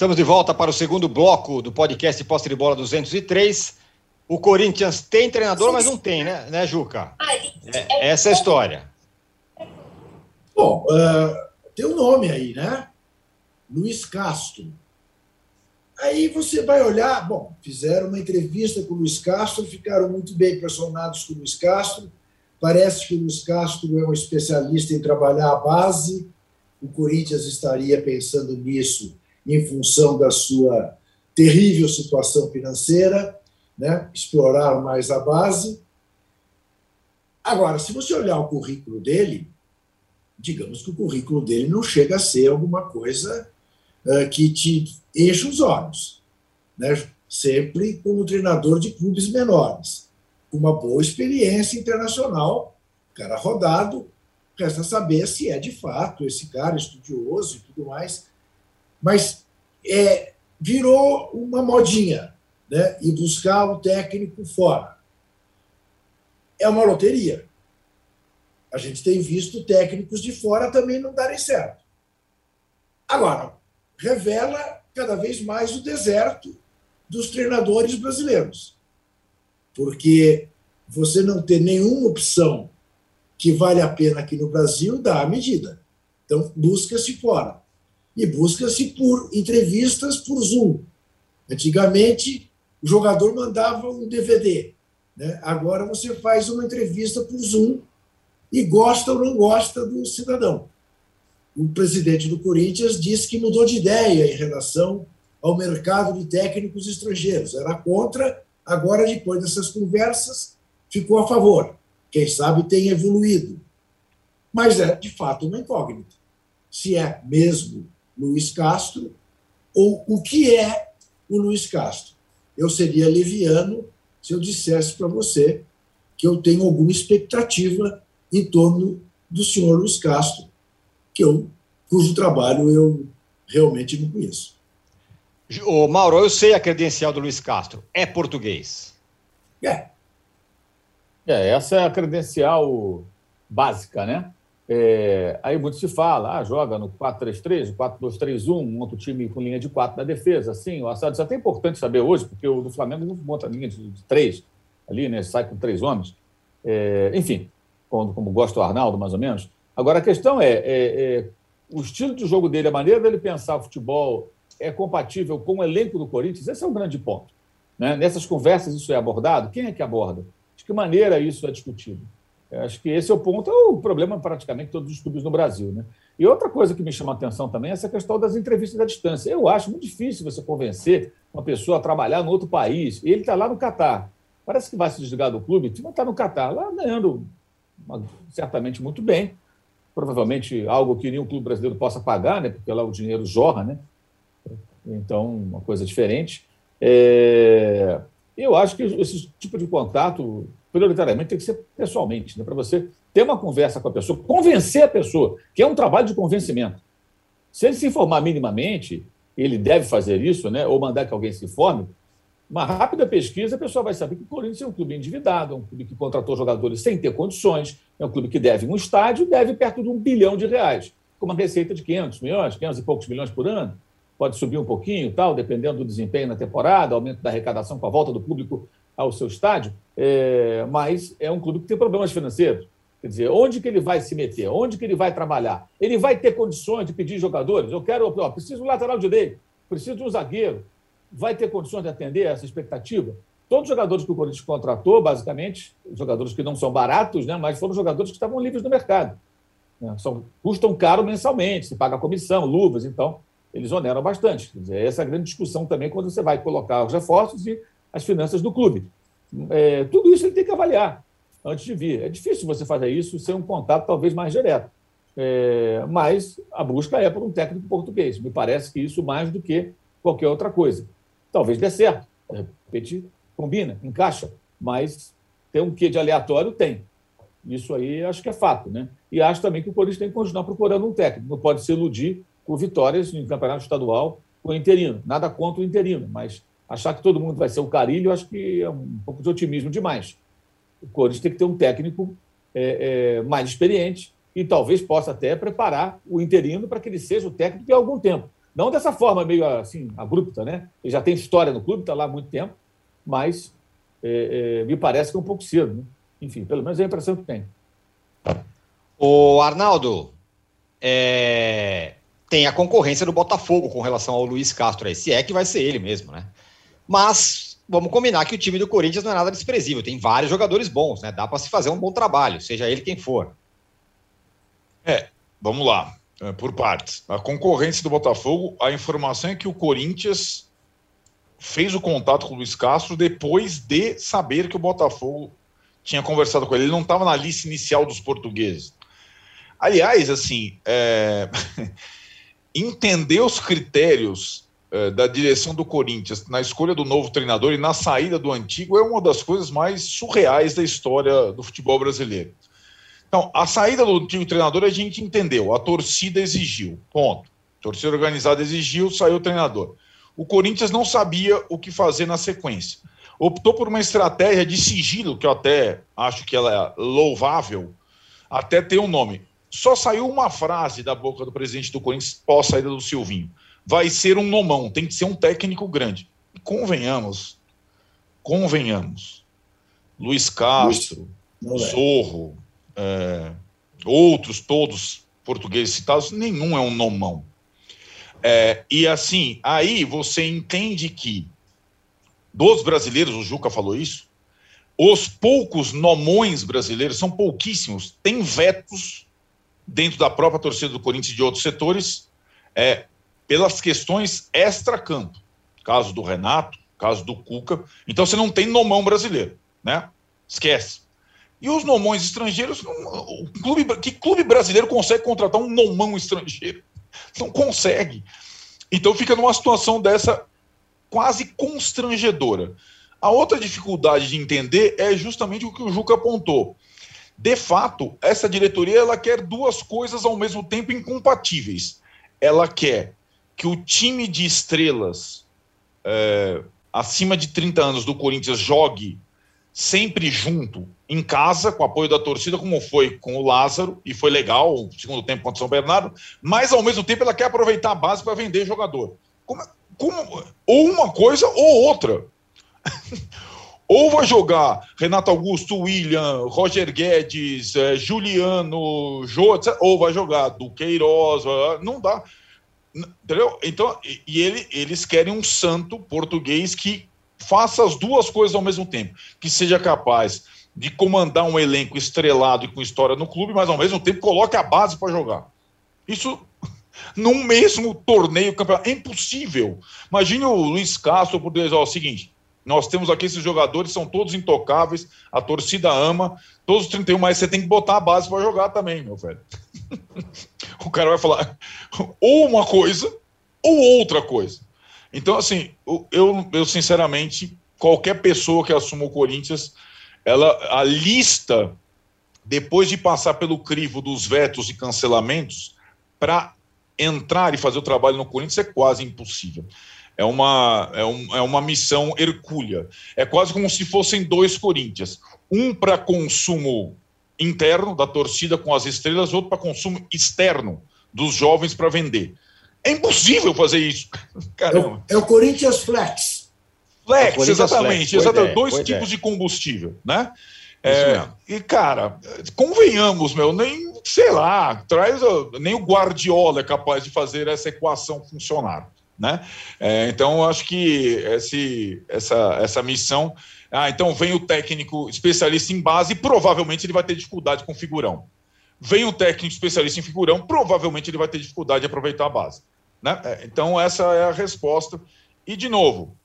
Estamos de volta para o segundo bloco do podcast Posse de Bola 203. O Corinthians tem treinador, mas não tem, né, né Juca? É, essa é a história. Bom, uh, tem um nome aí, né? Luiz Castro. Aí você vai olhar, bom, fizeram uma entrevista com o Luiz Castro, ficaram muito bem impressionados com o Luiz Castro. Parece que o Luiz Castro é um especialista em trabalhar a base. O Corinthians estaria pensando nisso em função da sua terrível situação financeira, né? explorar mais a base. Agora, se você olhar o currículo dele, digamos que o currículo dele não chega a ser alguma coisa uh, que te enche os olhos. Né? Sempre como treinador de clubes menores, com uma boa experiência internacional, cara rodado, resta saber se é de fato esse cara estudioso e tudo mais. Mas é, virou uma modinha, né? E buscar o técnico fora. É uma loteria. A gente tem visto técnicos de fora também não darem certo. Agora, revela cada vez mais o deserto dos treinadores brasileiros. Porque você não ter nenhuma opção que vale a pena aqui no Brasil dá a medida. Então, busca-se fora. E busca-se por entrevistas por Zoom. Antigamente, o jogador mandava um DVD. Né? Agora você faz uma entrevista por Zoom e gosta ou não gosta do cidadão. O presidente do Corinthians disse que mudou de ideia em relação ao mercado de técnicos estrangeiros. Era contra, agora, depois dessas conversas, ficou a favor. Quem sabe tem evoluído. Mas é, de fato, uma incógnita. Se é mesmo Luiz Castro ou o que é o Luiz Castro. Eu seria leviano se eu dissesse para você que eu tenho alguma expectativa em torno do senhor Luiz Castro, que eu, cujo trabalho eu realmente não conheço. Ô, Mauro, eu sei a credencial do Luiz Castro. É português. É. É, essa é a credencial básica, né? É, aí muito se fala, ah, joga no 4-3-3, 4-2-3-1, monta o time com linha de 4 na defesa, assim, o assado. Isso é até importante saber hoje, porque o do Flamengo não monta linha de 3 ali, né? Sai com três homens. É, enfim, como, como gosta o Arnaldo, mais ou menos. Agora, a questão é, é, é, o estilo de jogo dele, a maneira dele pensar o futebol é compatível com o elenco do Corinthians? Esse é um grande ponto. Né? Nessas conversas isso é abordado? Quem é que aborda? De que maneira isso é discutido? Acho que esse é o ponto, é o problema praticamente todos os clubes no Brasil. Né? E outra coisa que me chama a atenção também é essa questão das entrevistas à distância. Eu acho muito difícil você convencer uma pessoa a trabalhar no outro país, e ele está lá no Catar. Parece que vai se desligar do clube, não está no Catar, lá ganhando certamente muito bem, provavelmente algo que nenhum clube brasileiro possa pagar, né, porque lá o dinheiro jorra, né? Então, uma coisa diferente. É... Eu acho que esse tipo de contato, prioritariamente, tem que ser pessoalmente, né, para você ter uma conversa com a pessoa, convencer a pessoa, que é um trabalho de convencimento. Se ele se informar minimamente, ele deve fazer isso, né, ou mandar que alguém se informe, uma rápida pesquisa, a pessoa vai saber que o Corinthians é um clube endividado, é um clube que contratou jogadores sem ter condições, é um clube que deve um estádio, deve perto de um bilhão de reais, com uma receita de 500 milhões, 500 e poucos milhões por ano. Pode subir um pouquinho, tal, dependendo do desempenho na temporada, aumento da arrecadação com a volta do público ao seu estádio, é, mas é um clube que tem problemas financeiros. Quer dizer, onde que ele vai se meter? Onde que ele vai trabalhar? Ele vai ter condições de pedir jogadores? Eu quero, ó, preciso de um lateral direito, preciso de um zagueiro, vai ter condições de atender essa expectativa? Todos os jogadores que o Corinthians contratou, basicamente, jogadores que não são baratos, né, mas foram jogadores que estavam livres no mercado. Né, são, custam caro mensalmente, se paga comissão, luvas, então eles oneram bastante. Dizer, essa é a grande discussão também quando você vai colocar os reforços e as finanças do clube. É, tudo isso ele tem que avaliar antes de vir. É difícil você fazer isso sem um contato talvez mais direto. É, mas a busca é por um técnico português. Me parece que isso mais do que qualquer outra coisa. Talvez dê certo, de repente combina, encaixa, mas tem um quê de aleatório? Tem. Isso aí acho que é fato. Né? E acho também que o Corinthians tem que continuar procurando um técnico. Não pode se iludir com vitórias em campeonato estadual com o interino. Nada contra o interino, mas Achar que todo mundo vai ser o Carilho, acho que é um pouco de otimismo demais. O Corinthians tem que ter um técnico é, é, mais experiente e talvez possa até preparar o interino para que ele seja o técnico em algum tempo. Não dessa forma meio assim, abrupta, né? Ele já tem história no clube, está lá há muito tempo, mas é, é, me parece que é um pouco cedo. Né? Enfim, pelo menos é a impressão que tem. O Arnaldo, é, tem a concorrência do Botafogo com relação ao Luiz Castro aí, se é que vai ser ele mesmo, né? Mas vamos combinar que o time do Corinthians não é nada desprezível, tem vários jogadores bons, né? Dá para se fazer um bom trabalho, seja ele quem for. É, vamos lá, é, por partes. A concorrência do Botafogo, a informação é que o Corinthians fez o contato com o Luiz Castro depois de saber que o Botafogo tinha conversado com ele. Ele não estava na lista inicial dos portugueses. Aliás, assim, é... entender os critérios é, da direção do Corinthians na escolha do novo treinador e na saída do antigo é uma das coisas mais surreais da história do futebol brasileiro. Então, a saída do antigo treinador a gente entendeu, a torcida exigiu, ponto. A torcida organizada exigiu, saiu o treinador. O Corinthians não sabia o que fazer na sequência. Optou por uma estratégia de sigilo, que eu até acho que ela é louvável, até ter um nome. Só saiu uma frase da boca do presidente do Corinthians pós saída do Silvinho. Vai ser um nomão, tem que ser um técnico grande. E convenhamos, convenhamos. Luiz Castro, Zorro, é, outros todos portugueses citados, nenhum é um nomão. É, e assim, aí você entende que dos brasileiros, o Juca falou isso, os poucos nomões brasileiros, são pouquíssimos, têm vetos dentro da própria torcida do Corinthians e de outros setores, é, pelas questões extra-campo. Caso do Renato, caso do Cuca. Então você não tem nomão brasileiro, né? Esquece. E os nomões estrangeiros, o clube, que clube brasileiro consegue contratar um nomão estrangeiro? Não consegue. Então fica numa situação dessa quase constrangedora. A outra dificuldade de entender é justamente o que o Juca apontou. De fato, essa diretoria ela quer duas coisas ao mesmo tempo incompatíveis. Ela quer que o time de estrelas é, acima de 30 anos do Corinthians jogue sempre junto, em casa, com apoio da torcida, como foi com o Lázaro, e foi legal o segundo tempo contra o São Bernardo, mas ao mesmo tempo ela quer aproveitar a base para vender jogador. Como, como, ou uma coisa ou outra. Ou vai jogar Renato Augusto, William, Roger Guedes, eh, Juliano, Jô, ou vai jogar Duqueiroz, não dá. Entendeu? Então, e, ele, eles querem um santo português que faça as duas coisas ao mesmo tempo, que seja capaz de comandar um elenco estrelado e com história no clube, mas ao mesmo tempo coloque a base para jogar. Isso num mesmo torneio campeonato é impossível. Imagine o Luiz Castro por dizer, ó, o seguinte, nós temos aqui esses jogadores, são todos intocáveis, a torcida ama, todos os 31, mas você tem que botar a base para jogar também, meu velho. o cara vai falar ou uma coisa ou outra coisa. Então, assim, eu, eu sinceramente, qualquer pessoa que assuma o Corinthians, ela, a lista, depois de passar pelo crivo dos vetos e cancelamentos, para entrar e fazer o trabalho no Corinthians é quase impossível é uma, é, um, é uma missão hercúlea. É quase como se fossem dois Corinthians. Um para consumo interno da torcida com as estrelas, outro para consumo externo dos jovens para vender. É impossível fazer isso. Caramba. É, o, é o Corinthians Flex. Flex, Corinthians exatamente. Flex. exatamente. Dois tipos ideia. de combustível, né? É, e, cara, convenhamos, meu, nem, sei lá, traz, nem o Guardiola é capaz de fazer essa equação funcionar. Né? É, então, acho que esse, essa, essa missão. Ah, então vem o técnico especialista em base, provavelmente ele vai ter dificuldade com figurão. Vem o técnico especialista em figurão, provavelmente ele vai ter dificuldade de aproveitar a base. Né? É, então, essa é a resposta. E, de novo,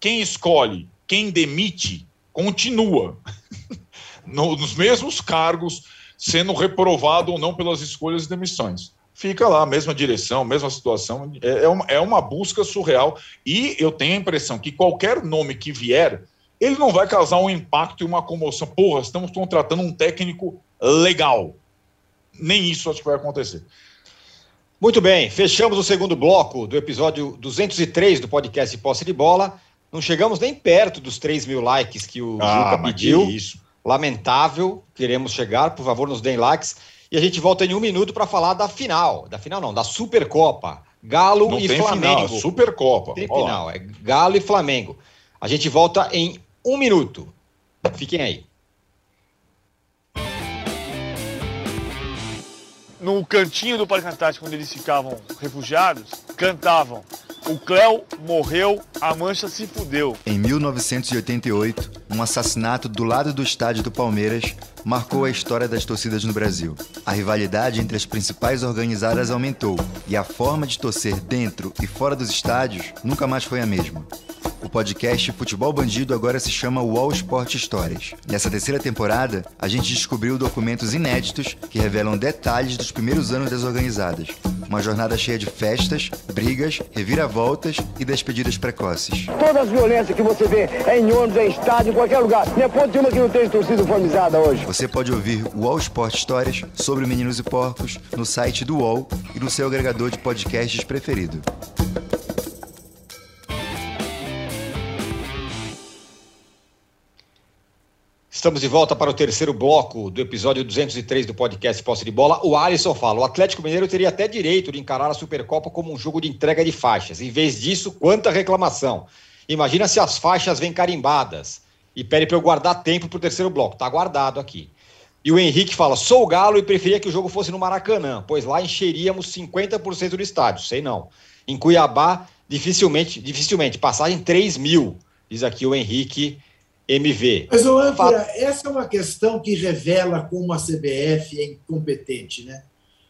quem escolhe, quem demite, continua nos mesmos cargos, sendo reprovado ou não pelas escolhas e demissões fica lá, mesma direção, mesma situação. É, é, uma, é uma busca surreal. E eu tenho a impressão que qualquer nome que vier, ele não vai causar um impacto e uma comoção. Porra, estamos contratando um técnico legal. Nem isso acho que vai acontecer. Muito bem, fechamos o segundo bloco do episódio 203 do podcast Posse de Bola. Não chegamos nem perto dos 3 mil likes que o ah, Juca pediu. Isso. Lamentável, queremos chegar, por favor, nos deem likes. E a gente volta em um minuto para falar da final. Da final não, da Supercopa. Galo não e Flamengo. Final, Supercopa. Tem final, é Galo e Flamengo. A gente volta em um minuto. Fiquem aí. No cantinho do Parque Antártico, onde eles ficavam refugiados, cantavam o Cléo morreu, a mancha se fudeu. Em 1988, um assassinato do lado do estádio do Palmeiras marcou a história das torcidas no Brasil. A rivalidade entre as principais organizadas aumentou e a forma de torcer dentro e fora dos estádios nunca mais foi a mesma. O podcast Futebol Bandido agora se chama Wall Sport Histórias. Nessa terceira temporada, a gente descobriu documentos inéditos que revelam detalhes dos primeiros anos das organizadas. Uma jornada cheia de festas, brigas, reviravoltas e despedidas precoces. Todas as violências que você vê é em ônibus, é em estádio, em qualquer lugar. Não é ponto de uma que não tem torcida uniformizada hoje. Você pode ouvir o Wall Sport Histórias sobre Meninos e Porcos no site do UOL e no seu agregador de podcasts preferido. Estamos de volta para o terceiro bloco do episódio 203 do podcast Posse de Bola. O Alisson fala: o Atlético Mineiro teria até direito de encarar a Supercopa como um jogo de entrega de faixas. Em vez disso, quanta reclamação. Imagina se as faixas vêm carimbadas. E pede para eu guardar tempo para o terceiro bloco. Está guardado aqui. E o Henrique fala: sou o Galo e preferia que o jogo fosse no Maracanã, pois lá encheríamos 50% do estádio. Sei não. Em Cuiabá, dificilmente, dificilmente. Passagem 3 mil, diz aqui o Henrique. MV. Mas, ô, Âncora, essa é uma questão que revela como a CBF é incompetente, né?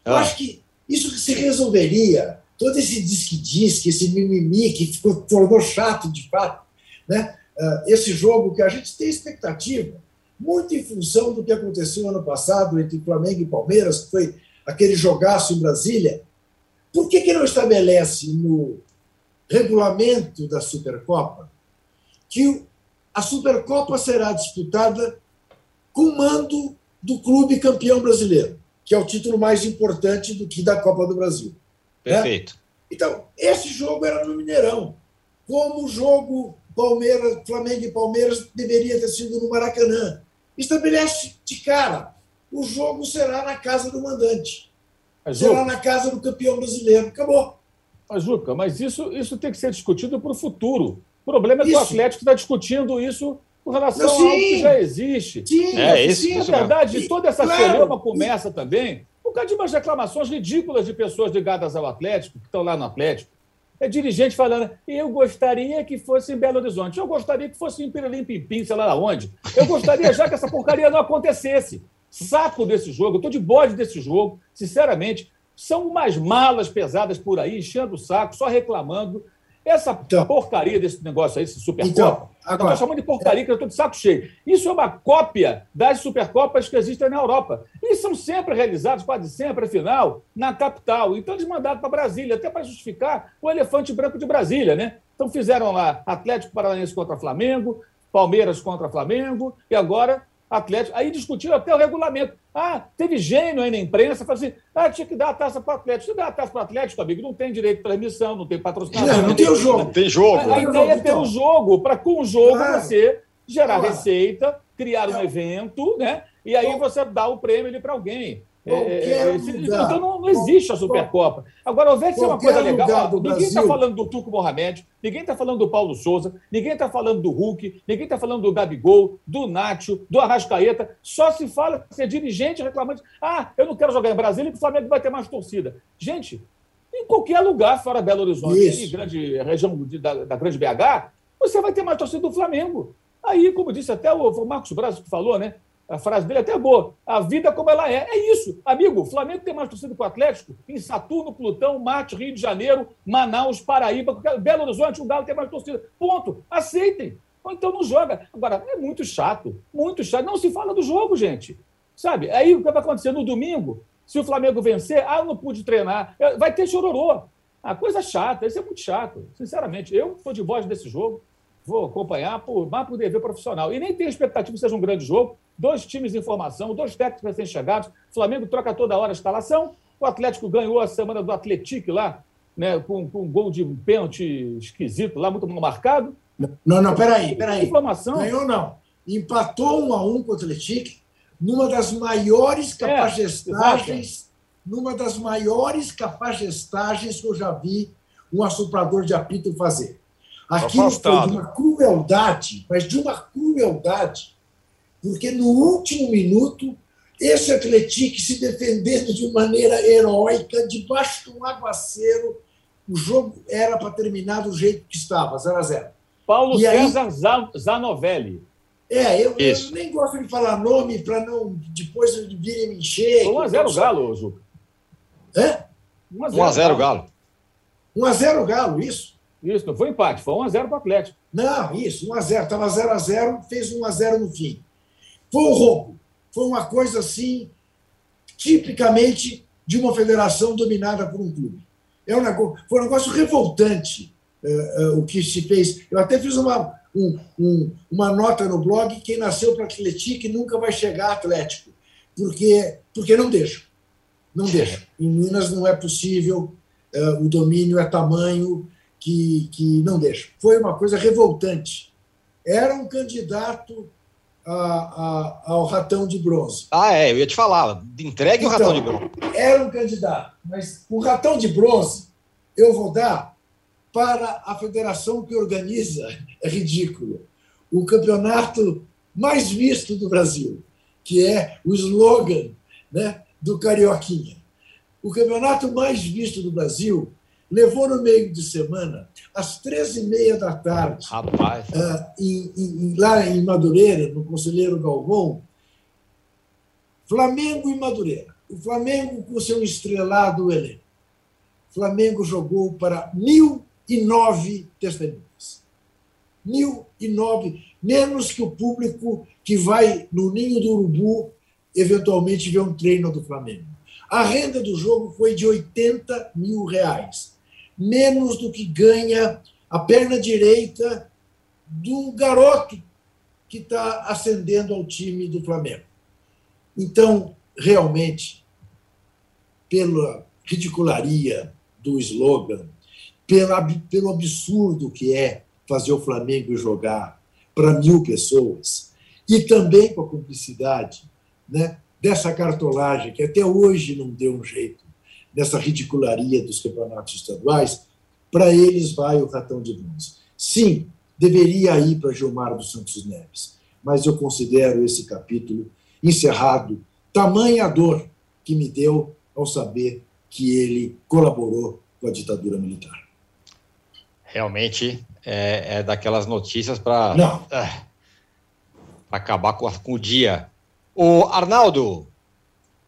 Eu ah. acho que isso se resolveria, todo esse disque-disque, esse mimimi que ficou, tornou chato de fato, né? Uh, esse jogo que a gente tem expectativa, muito em função do que aconteceu ano passado entre Flamengo e Palmeiras, que foi aquele jogaço em Brasília. Por que, que não estabelece no regulamento da Supercopa que a Supercopa será disputada com mando do clube campeão brasileiro, que é o título mais importante do que da Copa do Brasil. Né? Perfeito. Né? Então, esse jogo era no Mineirão. Como o jogo Palmeiras, Flamengo e Palmeiras deveria ter sido no Maracanã. Estabelece de cara, o jogo será na casa do mandante. Mas, será Juca, na casa do campeão brasileiro. Acabou. Mas, Juca, mas isso, isso tem que ser discutido para o futuro. O problema é que isso. o Atlético está discutindo isso com relação Não, a algo que já existe. Sim, é, isso, sim, na verdade, toda essa claro. começa também por causa de umas reclamações ridículas de pessoas ligadas ao Atlético, que estão lá no Atlético. É dirigente falando, eu gostaria que fosse em Belo Horizonte, eu gostaria que fosse em Pirilim Pimpim, sei lá onde. Eu gostaria já que essa porcaria não acontecesse. Saco desse jogo, eu estou de bode desse jogo, sinceramente. São umas malas pesadas por aí, enchendo o saco, só reclamando. Essa então, porcaria desse negócio aí, esse Supercopa, então, agora, eu estou chamando de porcaria, que eu estou de saco cheio. Isso é uma cópia das Supercopas que existem na Europa. E são sempre realizados, quase sempre, afinal, na capital. Então eles mandaram para Brasília, até para justificar o elefante branco de Brasília, né? Então fizeram lá Atlético Paranaense contra Flamengo, Palmeiras contra Flamengo, e agora Atlético. Aí discutiram até o regulamento. Ah, teve gênio aí na imprensa, falou assim: ah, tinha que dar a taça para o Atlético. Se dá a taça para o Atlético, amigo, não tem direito de transmissão, não tem patrocinador. Não, não, não tem, o jogo. Tem jogo. A, a ideia é ter o jogo, para com o jogo ah, você gerar receita, criar um evento, né? E aí você dá o prêmio para alguém. É, é, é então não, não, existe a Supercopa. Agora, o Vélez é uma coisa legal. ninguém está falando do Turco Mohamed, ninguém está falando do Paulo Souza, ninguém está falando do Hulk, ninguém está falando do Gabigol, do Nacho, do Arrascaeta. Só se fala se é dirigente reclamante. Ah, eu não quero jogar em Brasília porque o Flamengo vai ter mais torcida. Gente, em qualquer lugar fora Belo Horizonte, grande região da, da grande BH, você vai ter mais torcida do Flamengo. Aí, como disse até o Marcos Braz que falou, né? A frase dele é até boa. A vida como ela é. É isso. Amigo, o Flamengo tem mais torcida que o Atlético em Saturno, Plutão, Marte, Rio de Janeiro, Manaus, Paraíba, Belo Horizonte, o Galo tem mais torcida. Ponto. Aceitem. Ou então não joga. Agora, é muito chato. Muito chato. Não se fala do jogo, gente. Sabe? Aí o que vai acontecer no domingo? Se o Flamengo vencer, ah, eu não pude treinar. Vai ter chororô. A coisa chata. Isso é muito chato. Sinceramente, eu estou de voz desse jogo vou acompanhar por, mais por dever profissional. E nem tenho expectativa que seja um grande jogo. Dois times em formação, dois técnicos recém-chegados. O Flamengo troca toda hora a instalação. O Atlético ganhou a semana do Atlético lá, né, com, com um gol de um pênalti esquisito lá, muito mal marcado. Não, não, peraí, peraí. Inflamação. Ganhou não. Empatou um a um contra o Atlético numa das maiores É, capagestagens, numa das maiores capagestagens que eu já vi um assoprador de apito fazer. Aquilo foi Afastado. de uma crueldade, mas de uma crueldade, porque no último minuto, esse Atlético se defendendo de maneira heróica, debaixo de um aguaceiro, o jogo era para terminar do jeito que estava, 0 a 0 Paulo E aí- César Za- Zanovelli. É, eu, eu nem gosto de falar nome para não depois virem me encher. Foi 1x0 Galo, Juca. É? 1x0 Galo. 1x0 Galo, isso? Isso, não foi empate, foi 1x0 para o Atlético. Não, isso, 1x0. Estava 0x0, fez 1x0 no fim. Foi um roubo. Foi uma coisa assim, tipicamente de uma federação dominada por um clube. É um negócio, foi um negócio revoltante eh, eh, o que se fez. Eu até fiz uma, um- um- uma nota no blog: quem nasceu para Atlético nunca vai chegar Atlético, porque, porque não deixa. Não deixa. Em Minas não é possível, eh, o domínio é tamanho que, que não deixa. Foi uma coisa revoltante. Era um candidato a- a- ao ratão de bronze. Ah, é, eu ia te falar. Entregue o Então, ratão de bronze. Era um candidato, mas o ratão de bronze eu vou dar para a federação que organiza, é ridículo, o campeonato mais visto do Brasil, que é o slogan né, do Carioquinha. O campeonato mais visto do Brasil levou no meio de semana, às 13h30 da tarde, Rapaz. ah, em- em- lá em Madureira, no Conselheiro Galvão, Flamengo e Madureira. O Flamengo com seu estrelado elenco. Flamengo jogou para mil e nove testemunhas. Mil e nove, menos que o público que vai no Ninho do Urubu eventualmente ver um treino do Flamengo. A renda do jogo foi de 80 mil reais, menos do que ganha a perna direita do garoto que está ascendendo ao time do Flamengo. Então, realmente, pela ridicularia do slogan, pela, pelo absurdo que é fazer o Flamengo jogar para mil pessoas, e também com a cumplicidade né, dessa cartolagem, que até hoje não deu um jeito, dessa ridicularia dos campeonatos estaduais, para eles vai o ratão de bronze. Sim, deveria ir para Gilmar dos Santos Neves, mas eu considero esse capítulo encerrado, tamanha dor que me deu ao saber que ele colaborou com a ditadura militar. Realmente é, é daquelas notícias para Não, acabar com, com o dia. O Arnaldo,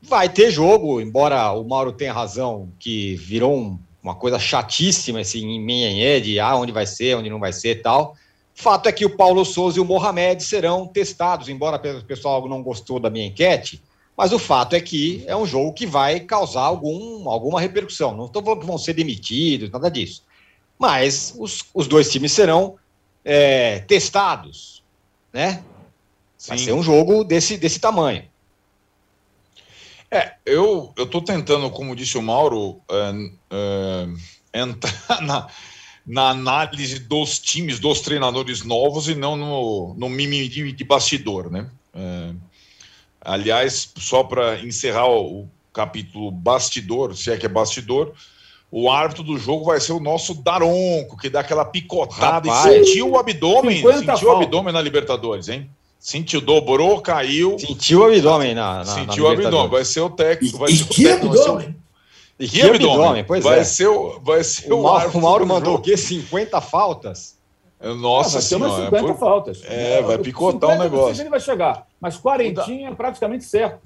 vai ter jogo, embora o Mauro tenha razão, que virou um- uma coisa chatíssima esse em de ah, onde vai ser, onde não vai ser e tal. Fato é que o Paulo Souza e o Mohamed serão testados, embora o pessoal não gostou da minha enquete, mas o fato é que é um jogo que vai causar algum, alguma repercussão. Não estou falando que vão ser demitidos, nada disso. Mas os, os dois times serão é, testados, né? Vai Sim. ser um jogo desse, desse tamanho. É, eu estou tentando, como disse o Mauro, é, é, entrar na, na análise dos times, dos treinadores novos e não no, no mimimi de, de bastidor, né? É, aliás, só para encerrar o, o capítulo bastidor, se é que é bastidor, o árbitro do jogo vai ser o nosso Daronco, que dá aquela picotada Rapaz. e sentiu o abdômen, 50 sentiu o abdômen na Libertadores, hein? Sentiu, dobrou, caiu. Sentiu o abdômen na. na Sentiu na o abdômen, vai ser o técnico. Vai e ser o que técnico, vai ser o- abdômen! E Que abdômen? pois vai é. Ser o, vai ser O Mauro, árbitro o Mauro do mandou o quê? 50 faltas? Nossa vai ter umas senhora. 50 foi- faltas. É, vai picotar o 50 negócio. Ele vai chegar, mas quarentinha é praticamente certo.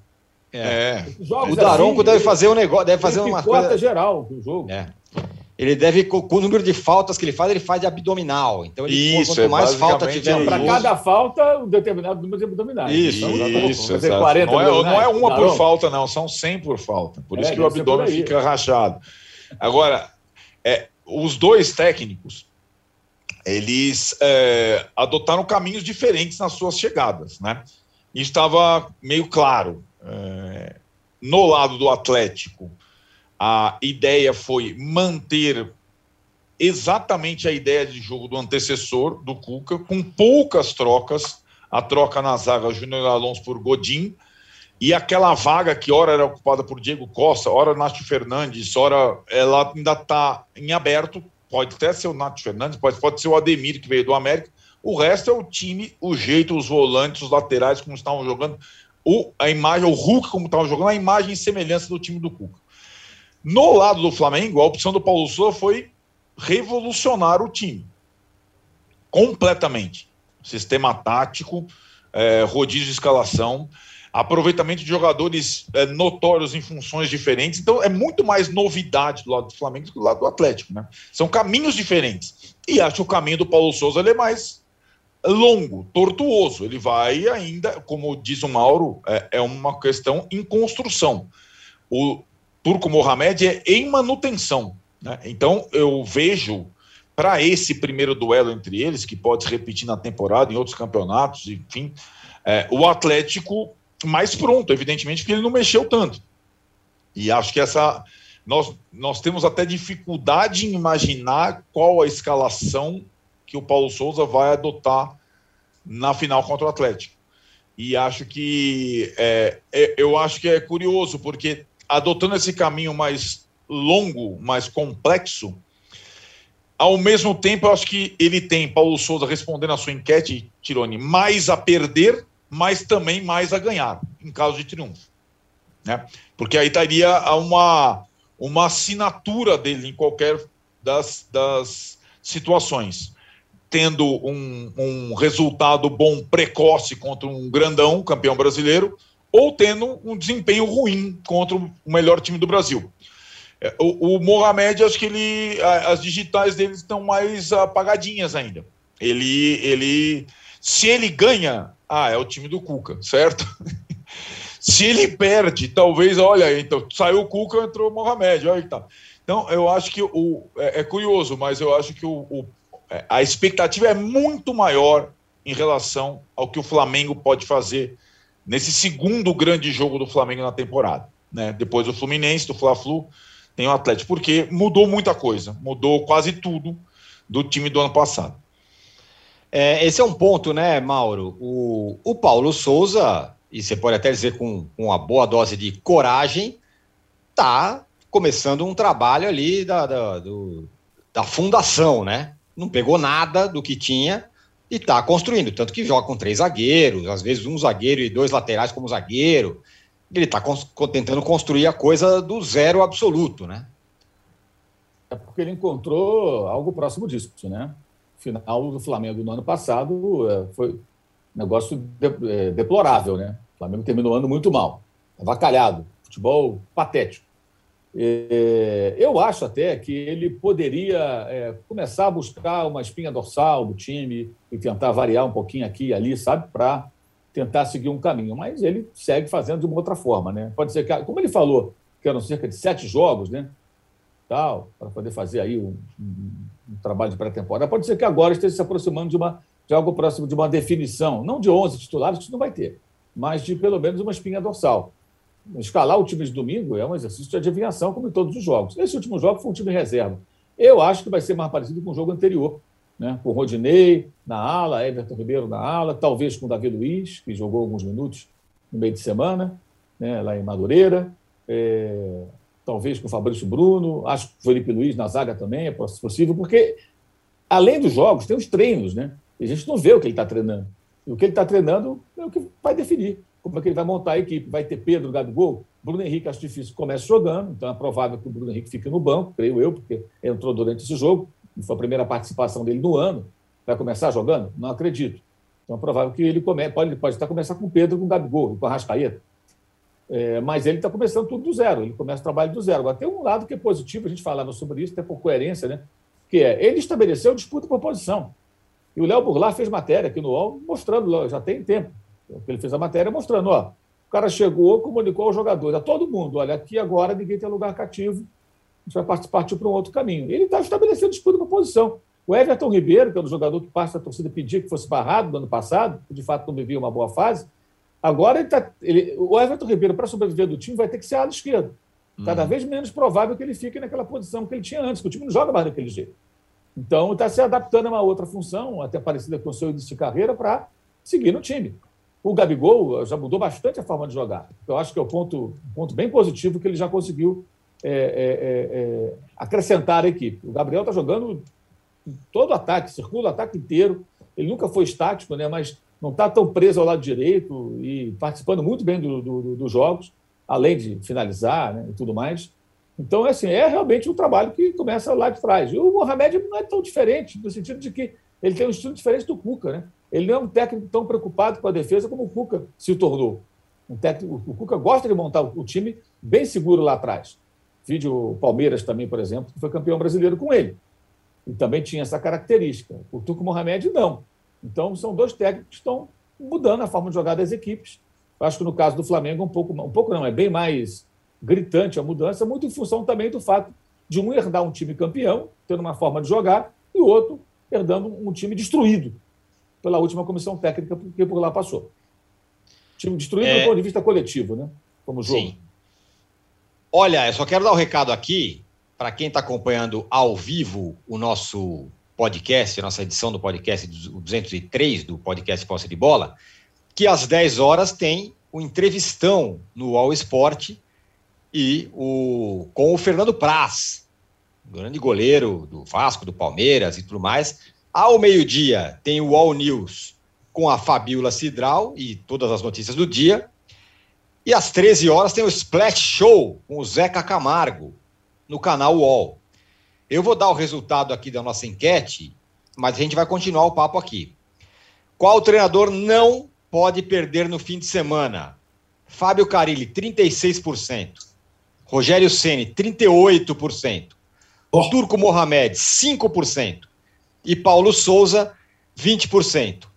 É. Jogos O Daronco assim, deve fazer um negócio, deve fazer uma picota coisa. geral do jogo. É. Ele deve, com, com o número de faltas que ele faz, ele faz de abdominal. Então, ele, Isso, quanto é mais falta tiver. Para cada falta, um determinado número de abdominais. Isso, Então, Isso, fazer exato. 40 não, é, não é uma por Daronco. falta, não, são 100 por falta. Por É, isso que o abdômen por fica rachado. Agora, é, os dois técnicos, eles é, adotaram caminhos diferentes nas suas chegadas, né? Isso estava meio claro. É, no lado do Atlético, a ideia foi manter exatamente a ideia de jogo do antecessor do Cuca, com poucas trocas, a troca na zaga Júnior Alonso por Godin, e aquela vaga que ora era ocupada por Diego Costa, ora Nath Fernandes, ora ela ainda está em aberto, pode até ser o Nath Fernandes, pode, pode ser o Ademir que veio do América, o resto é o time, o jeito, os volantes, os laterais como estavam jogando, o, a imagem, o Hulk como estavam jogando, a imagem e semelhança do time do Cuca. No lado do Flamengo, a opção do Paulo Souza foi revolucionar o time. Completamente. Sistema tático, é, rodízio de escalação, aproveitamento de jogadores é, notórios em funções diferentes. Então, é muito mais novidade do lado do Flamengo do que do lado do Atlético. Né? São caminhos diferentes. E acho que o caminho do Paulo Souza é mais longo, tortuoso. Ele vai ainda, como diz o Mauro, é, é uma questão em construção. O Turco Mohamed é em manutenção. Né? Então, eu vejo para esse primeiro duelo entre eles, que pode se repetir na temporada, em outros campeonatos, enfim, é, o Atlético mais pronto, evidentemente, porque ele não mexeu tanto. E acho que essa. Nós, nós temos até dificuldade em imaginar qual a escalação que o Paulo Souza vai adotar na final contra o Atlético. E acho que é, é, eu acho que é curioso, porque adotando esse caminho mais longo, mais complexo, ao mesmo tempo, eu acho que ele tem, Paulo Souza, respondendo a sua enquete, Tirone, mais a perder mas também mais a ganhar, em caso de triunfo. Né? Porque aí estaria uma, uma assinatura dele em qualquer das, das situações. Tendo um, um resultado bom precoce contra um grandão, campeão brasileiro, ou tendo um desempenho ruim contra o melhor time do Brasil. É, o, o Mohamed, acho que ele, as digitais dele estão mais apagadinhas ainda. Ele, ele, se ele ganha, ah, é o time do Cuca, certo? Se ele perde, talvez, olha, então saiu o Cuca, entrou o Mohamed, olha que tá. Então, eu acho que o, é, é curioso, mas eu acho que o, o, é, a expectativa é muito maior em relação ao que o Flamengo pode fazer nesse segundo grande jogo do Flamengo na temporada. Né? Depois do Fluminense, do Fla-Flu, tem o Atlético, porque mudou muita coisa, mudou quase tudo do time do ano passado. É, esse é um ponto, né, Mauro? O, o Paulo Souza, e você pode até dizer com, com uma boa dose de coragem, tá começando um trabalho ali da, da, do, da fundação, né? Não pegou nada do que tinha e está construindo. Tanto que joga com três zagueiros, às vezes um zagueiro e dois laterais como zagueiro. Ele está tentando construir a coisa do zero absoluto, né? É porque ele encontrou algo próximo disso, né? final do Flamengo no ano passado é, foi um negócio de, é, deplorável, né? O Flamengo terminou o ano muito mal, avacalhado, futebol patético. É, eu acho até que ele poderia é, começar a buscar uma espinha dorsal do time e tentar variar um pouquinho aqui e ali, sabe, para tentar seguir um caminho. Mas ele segue fazendo de uma outra forma, né? Pode ser que, como ele falou, que eram cerca de sete jogos, né? Tal, para poder fazer aí um, um um trabalho de pré-temporada. Pode ser que agora esteja se aproximando de, uma, de algo próximo de uma definição, não de 11 titulares, que isso não vai ter, mas de pelo menos uma espinha dorsal. Escalar o time de domingo é um exercício de adivinhação, como em todos os jogos. Esse último jogo foi um time reserva. Eu acho que vai ser mais parecido com o jogo anterior, né? com Rodinei na ala, Everton Ribeiro na ala, talvez com o Davi Luiz, que jogou alguns minutos no meio de semana, né? lá em Madureira. É talvez com o Fabrício Bruno, acho que o Felipe Luiz na zaga também é possível, porque além dos jogos, tem os treinos, né? E a gente não vê o que ele está treinando. E o que ele está treinando é o que vai definir como é que ele vai montar a equipe. Vai ter Pedro, Gabigol, Bruno Henrique, acho difícil comece jogando, então é provável que o Bruno Henrique fique no banco, creio eu, porque entrou durante esse jogo, foi a primeira participação dele no ano. Vai começar jogando? Não acredito. Então é provável que ele come... pode, pode estar começar com Pedro, com Gabigol, com a Rascaeta. É, mas ele está começando tudo do zero, ele começa o trabalho do zero. Agora, tem um lado que é positivo, a gente falava sobre isso, até por coerência, né? que é, ele estabeleceu disputa por posição. E o Léo Burlar fez matéria aqui no UOL, mostrando, já tem tempo, ele fez a matéria mostrando, ó, o cara chegou, comunicou ao jogador, a todo mundo, olha, aqui agora ninguém tem lugar cativo, a gente vai partir para um outro caminho. Ele está estabelecendo disputa por posição. O Everton Ribeiro, que é o jogador que passa a torcida pedir que fosse barrado no ano passado, que de fato não vivia uma boa fase, Agora, ele tá, ele, o Everton Ribeiro, para sobreviver do time, vai ter que ser ala esquerdo. Cada uhum. vez menos provável que ele fique naquela posição que ele tinha antes, que o time não joga mais daquele jeito. Então, está se adaptando a uma outra função, até parecida com o seu início de carreira, para seguir no time. O Gabigol já mudou bastante a forma de jogar. Eu acho que é um ponto, um ponto bem positivo que ele já conseguiu é, é, é, é acrescentar à equipe. O Gabriel está jogando todo o ataque, circula o ataque inteiro. Ele nunca foi estático, né? mas não está tão preso ao lado direito e participando muito bem do, do, dos jogos, além de finalizar né? e tudo mais. Então, assim, é realmente um trabalho que começa lá de trás. E o Mohamed não é tão diferente, no sentido de que ele tem um estilo diferente do Cuca, né? Ele não é um técnico tão preocupado com a defesa como o Cuca se tornou. Um técnico, o Cuca gosta de montar o time bem seguro lá atrás. Vídeo Palmeiras também, por exemplo, que foi campeão brasileiro com ele. E também tinha essa característica. O Turco Mohamed não. Então, são dois técnicos que estão mudando a forma de jogar das equipes. Acho que no caso do Flamengo, um pouco, um pouco não, é bem mais gritante a mudança, muito em função também do fato de um herdar um time campeão, tendo uma forma de jogar, e o outro herdando um time destruído pela última comissão técnica que por lá passou. Time destruído é... do ponto de vista coletivo, né? Como jogo. Sim. Olha, eu só quero dar um recado aqui para quem está acompanhando ao vivo o nosso podcast, a nossa edição do podcast 203 do podcast Posse de Bola, que às 10 horas tem o entrevistão no All Sport e o, com o Fernando Praz, grande goleiro do Vasco, do Palmeiras e tudo mais. Ao meio-dia tem o All News com a Fabiola Cidral e todas as notícias do dia. E às 13 horas tem o Splash Show com o Zeca Camargo no canal UOL. Eu vou dar o resultado aqui da nossa enquete, mas a gente vai continuar o papo aqui. Qual treinador não pode perder no fim de semana? Fábio Carilli, 36%. Rogério Ceni 38%. Oh. Turco Mohamed, 5%. E Paulo Souza, 20%.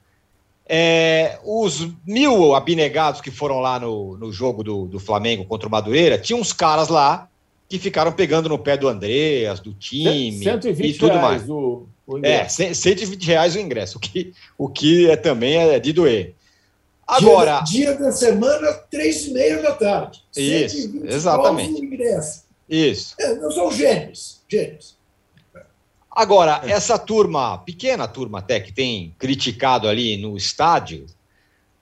É, os mil abnegados que foram lá no, no jogo do, do Flamengo contra o Madureira, tinha uns caras lá que ficaram pegando no pé do Andreas, do time 120 e tudo mais. O, o é, 120 reais o ingresso, o que, o que é, também é de doer. Agora. Dia, dia da semana, três e meia da tarde. Isso, exatamente. Ingresso. Isso. É, não são gênios. Gênios. Agora, essa turma, pequena turma até, que tem criticado ali no estádio,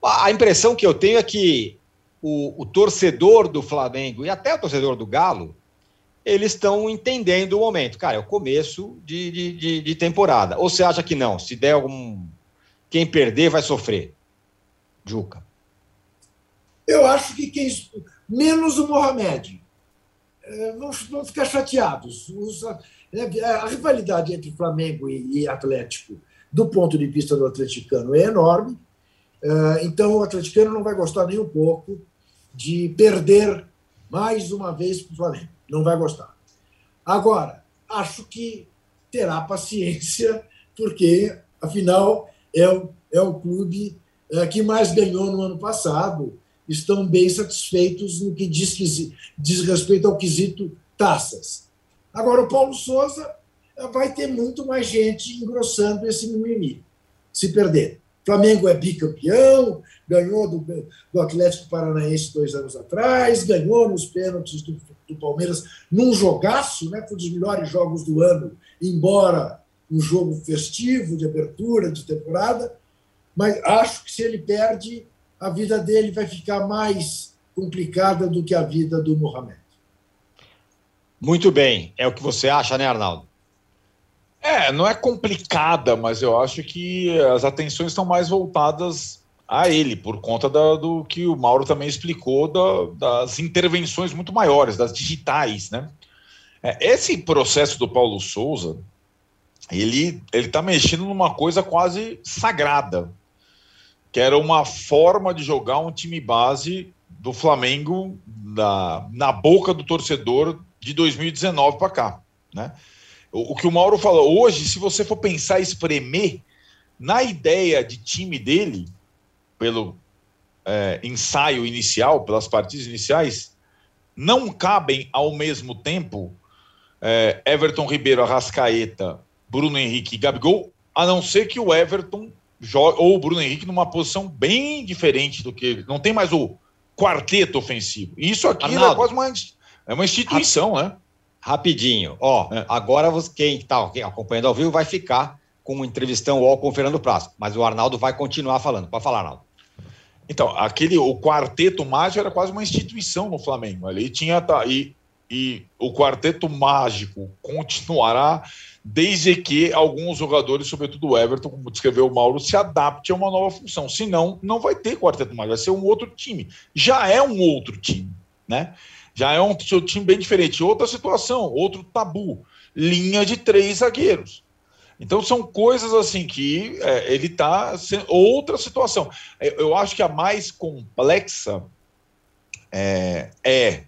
a impressão que eu tenho é que o, o torcedor do Flamengo e até o torcedor do Galo, eles estão entendendo o momento. Cara, é o começo de, de, de, de temporada. Ou você acha que não? Se der algum. Quem perder vai sofrer? Juca? Eu acho que quem. Menos o Mohamed. É, vão, vão ficar chateados. Os, é, a rivalidade entre Flamengo e, Atlético, do ponto de vista do atleticano, é enorme. É, então, o atleticano não vai gostar nem um pouco de perder mais uma vez para o Flamengo. Não vai gostar. Agora, acho que terá paciência, porque, afinal, é o, é o clube é, que mais ganhou no ano passado, estão bem satisfeitos no que diz, diz respeito ao quesito taças. Agora, o Paulo Souza é, vai ter muito mais gente engrossando esse mimimi, se perder. Flamengo é bicampeão, ganhou do, do Atlético Paranaense dois anos atrás, ganhou nos pênaltis do, do Palmeiras num jogaço, né? foi um dos melhores jogos do ano, embora um jogo festivo, de abertura, de temporada mas acho que se ele perde, a vida dele vai ficar mais complicada do que a vida do Mohamed. Muito bem, é o que você acha, né, Arnaldo? É, não é complicada, mas eu acho que as atenções estão mais voltadas a ele, por conta da, do que o Mauro também explicou, da, das intervenções muito maiores, das digitais, né? É, esse processo do Paulo Souza, ele ele está mexendo numa coisa quase sagrada, que era uma forma de jogar um time base do Flamengo na, na boca do torcedor de 2019 para cá, né? O, o, que o Mauro falou, hoje, se você for pensar espremer, na ideia de time dele, pelo é, ensaio inicial, pelas partidas iniciais, não cabem ao mesmo tempo é, Everton Ribeiro, Arrascaeta, Bruno Henrique e Gabigol, a não ser que o Everton joga, ou o Bruno Henrique numa posição bem diferente do que ele. Não tem mais o quarteto ofensivo. Isso aqui é quase uma, é uma instituição, né? Rapidinho. Ó, é. agora você, quem está acompanhando ao vivo vai ficar com uma entrevistão UOL com o Fernando Prazo. Mas o Arnaldo vai continuar falando. Pode falar, Arnaldo. Então, aquele, o quarteto mágico era quase uma instituição no Flamengo. Ali tinha. Tá, e, e o quarteto mágico continuará desde que alguns jogadores, sobretudo o Everton, como descreveu o Mauro, se adapte a uma nova função. Senão, não vai ter quarteto mágico, vai ser um outro time. Já é um outro time, né? Já é um time bem diferente. Outra situação, outro tabu. Linha de três zagueiros. Então são coisas assim que é, ele está outra situação. Eu, eu, acho que a mais complexa é, é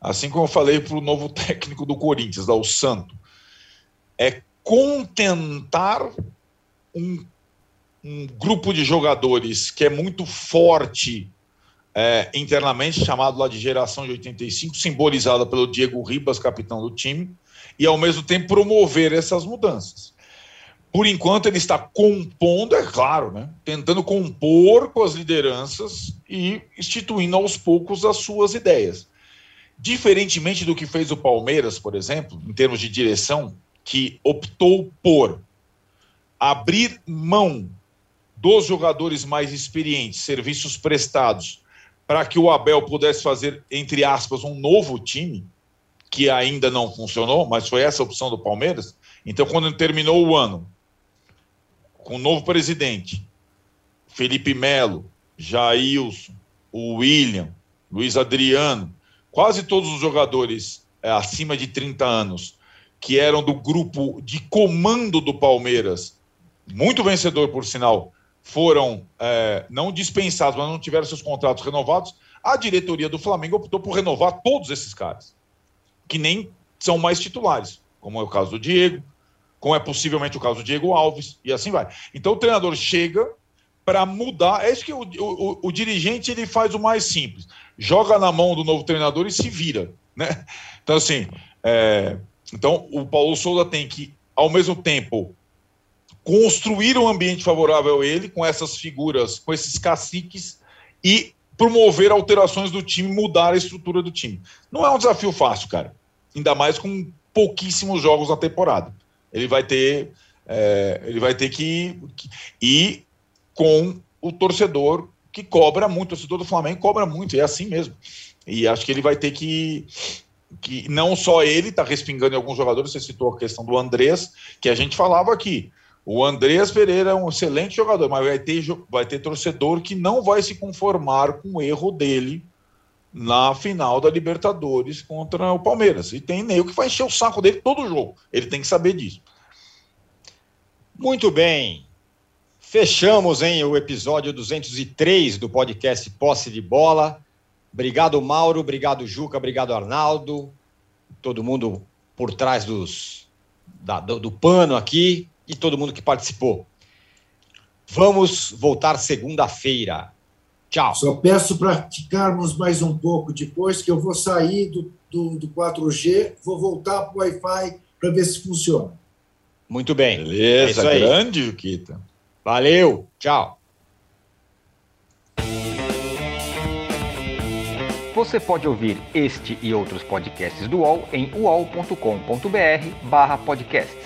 assim como eu falei para o novo técnico do Corinthians, o Santo, é contentar um, um grupo de jogadores que é muito forte é, internamente, chamado lá de geração de 85, simbolizada pelo Diego Ribas, capitão do time, e ao mesmo tempo promover essas mudanças. Por enquanto, ele está compondo, é claro, né? tentando compor com as lideranças e instituindo aos poucos as suas ideias. Diferentemente do que fez o Palmeiras, por exemplo, em termos de direção, que optou por abrir mão dos jogadores mais experientes, serviços prestados, para que o Abel pudesse fazer, entre aspas, um novo time, que ainda não funcionou, mas foi essa a opção do Palmeiras. Então, quando terminou o ano, com o novo presidente, Felipe Melo, Jailson, o William, Luiz Adriano, quase todos os jogadores é, acima de 30 anos que eram do grupo de comando do Palmeiras, muito vencedor por sinal, foram é, não dispensados, mas não tiveram seus contratos renovados, a diretoria do Flamengo optou por renovar todos esses caras, que nem são mais titulares, como é o caso do Diego, como é possivelmente o caso do Diego Alves, e assim vai. Então o treinador chega para mudar. É isso que o, o, o, dirigente ele faz o mais simples: joga na mão do novo treinador e se vira. Né? Então, assim, é, então o Paulo Souza tem que, ao mesmo tempo, construir um ambiente favorável a ele, com essas figuras, com esses caciques, e promover alterações do time, mudar a estrutura do time. Não é um desafio fácil, cara. Ainda mais com pouquíssimos jogos na temporada. Ele vai ter, é, ele vai ter que, que ir com o torcedor que cobra muito, o torcedor do Flamengo cobra muito, é assim mesmo. E acho que ele vai ter que, que não só ele está respingando em alguns jogadores, você citou a questão do Andrés, que a gente falava aqui. O Andrés Pereira é um excelente jogador, mas vai ter, vai ter torcedor que não vai se conformar com o erro dele na final da Libertadores contra o Palmeiras. E tem nego que vai encher o saco dele todo jogo. Ele tem que saber disso. Muito bem. Fechamos hein, o episódio 203 do podcast Posse de Bola. Obrigado, Mauro. Obrigado, Juca. Obrigado, Arnaldo. Todo mundo por trás dos, da, do, do pano aqui e todo mundo que participou. Vamos voltar segunda-feira. Tchau. Só peço para ficarmos mais um pouco depois, que eu vou sair do, do, do 4G, vou voltar para o Wi-Fi para ver se funciona. Muito bem. Beleza, é grande, Juquita. Valeu, tchau. Você pode ouvir este e outros podcasts do UOL em uol.com.br barra podcasts.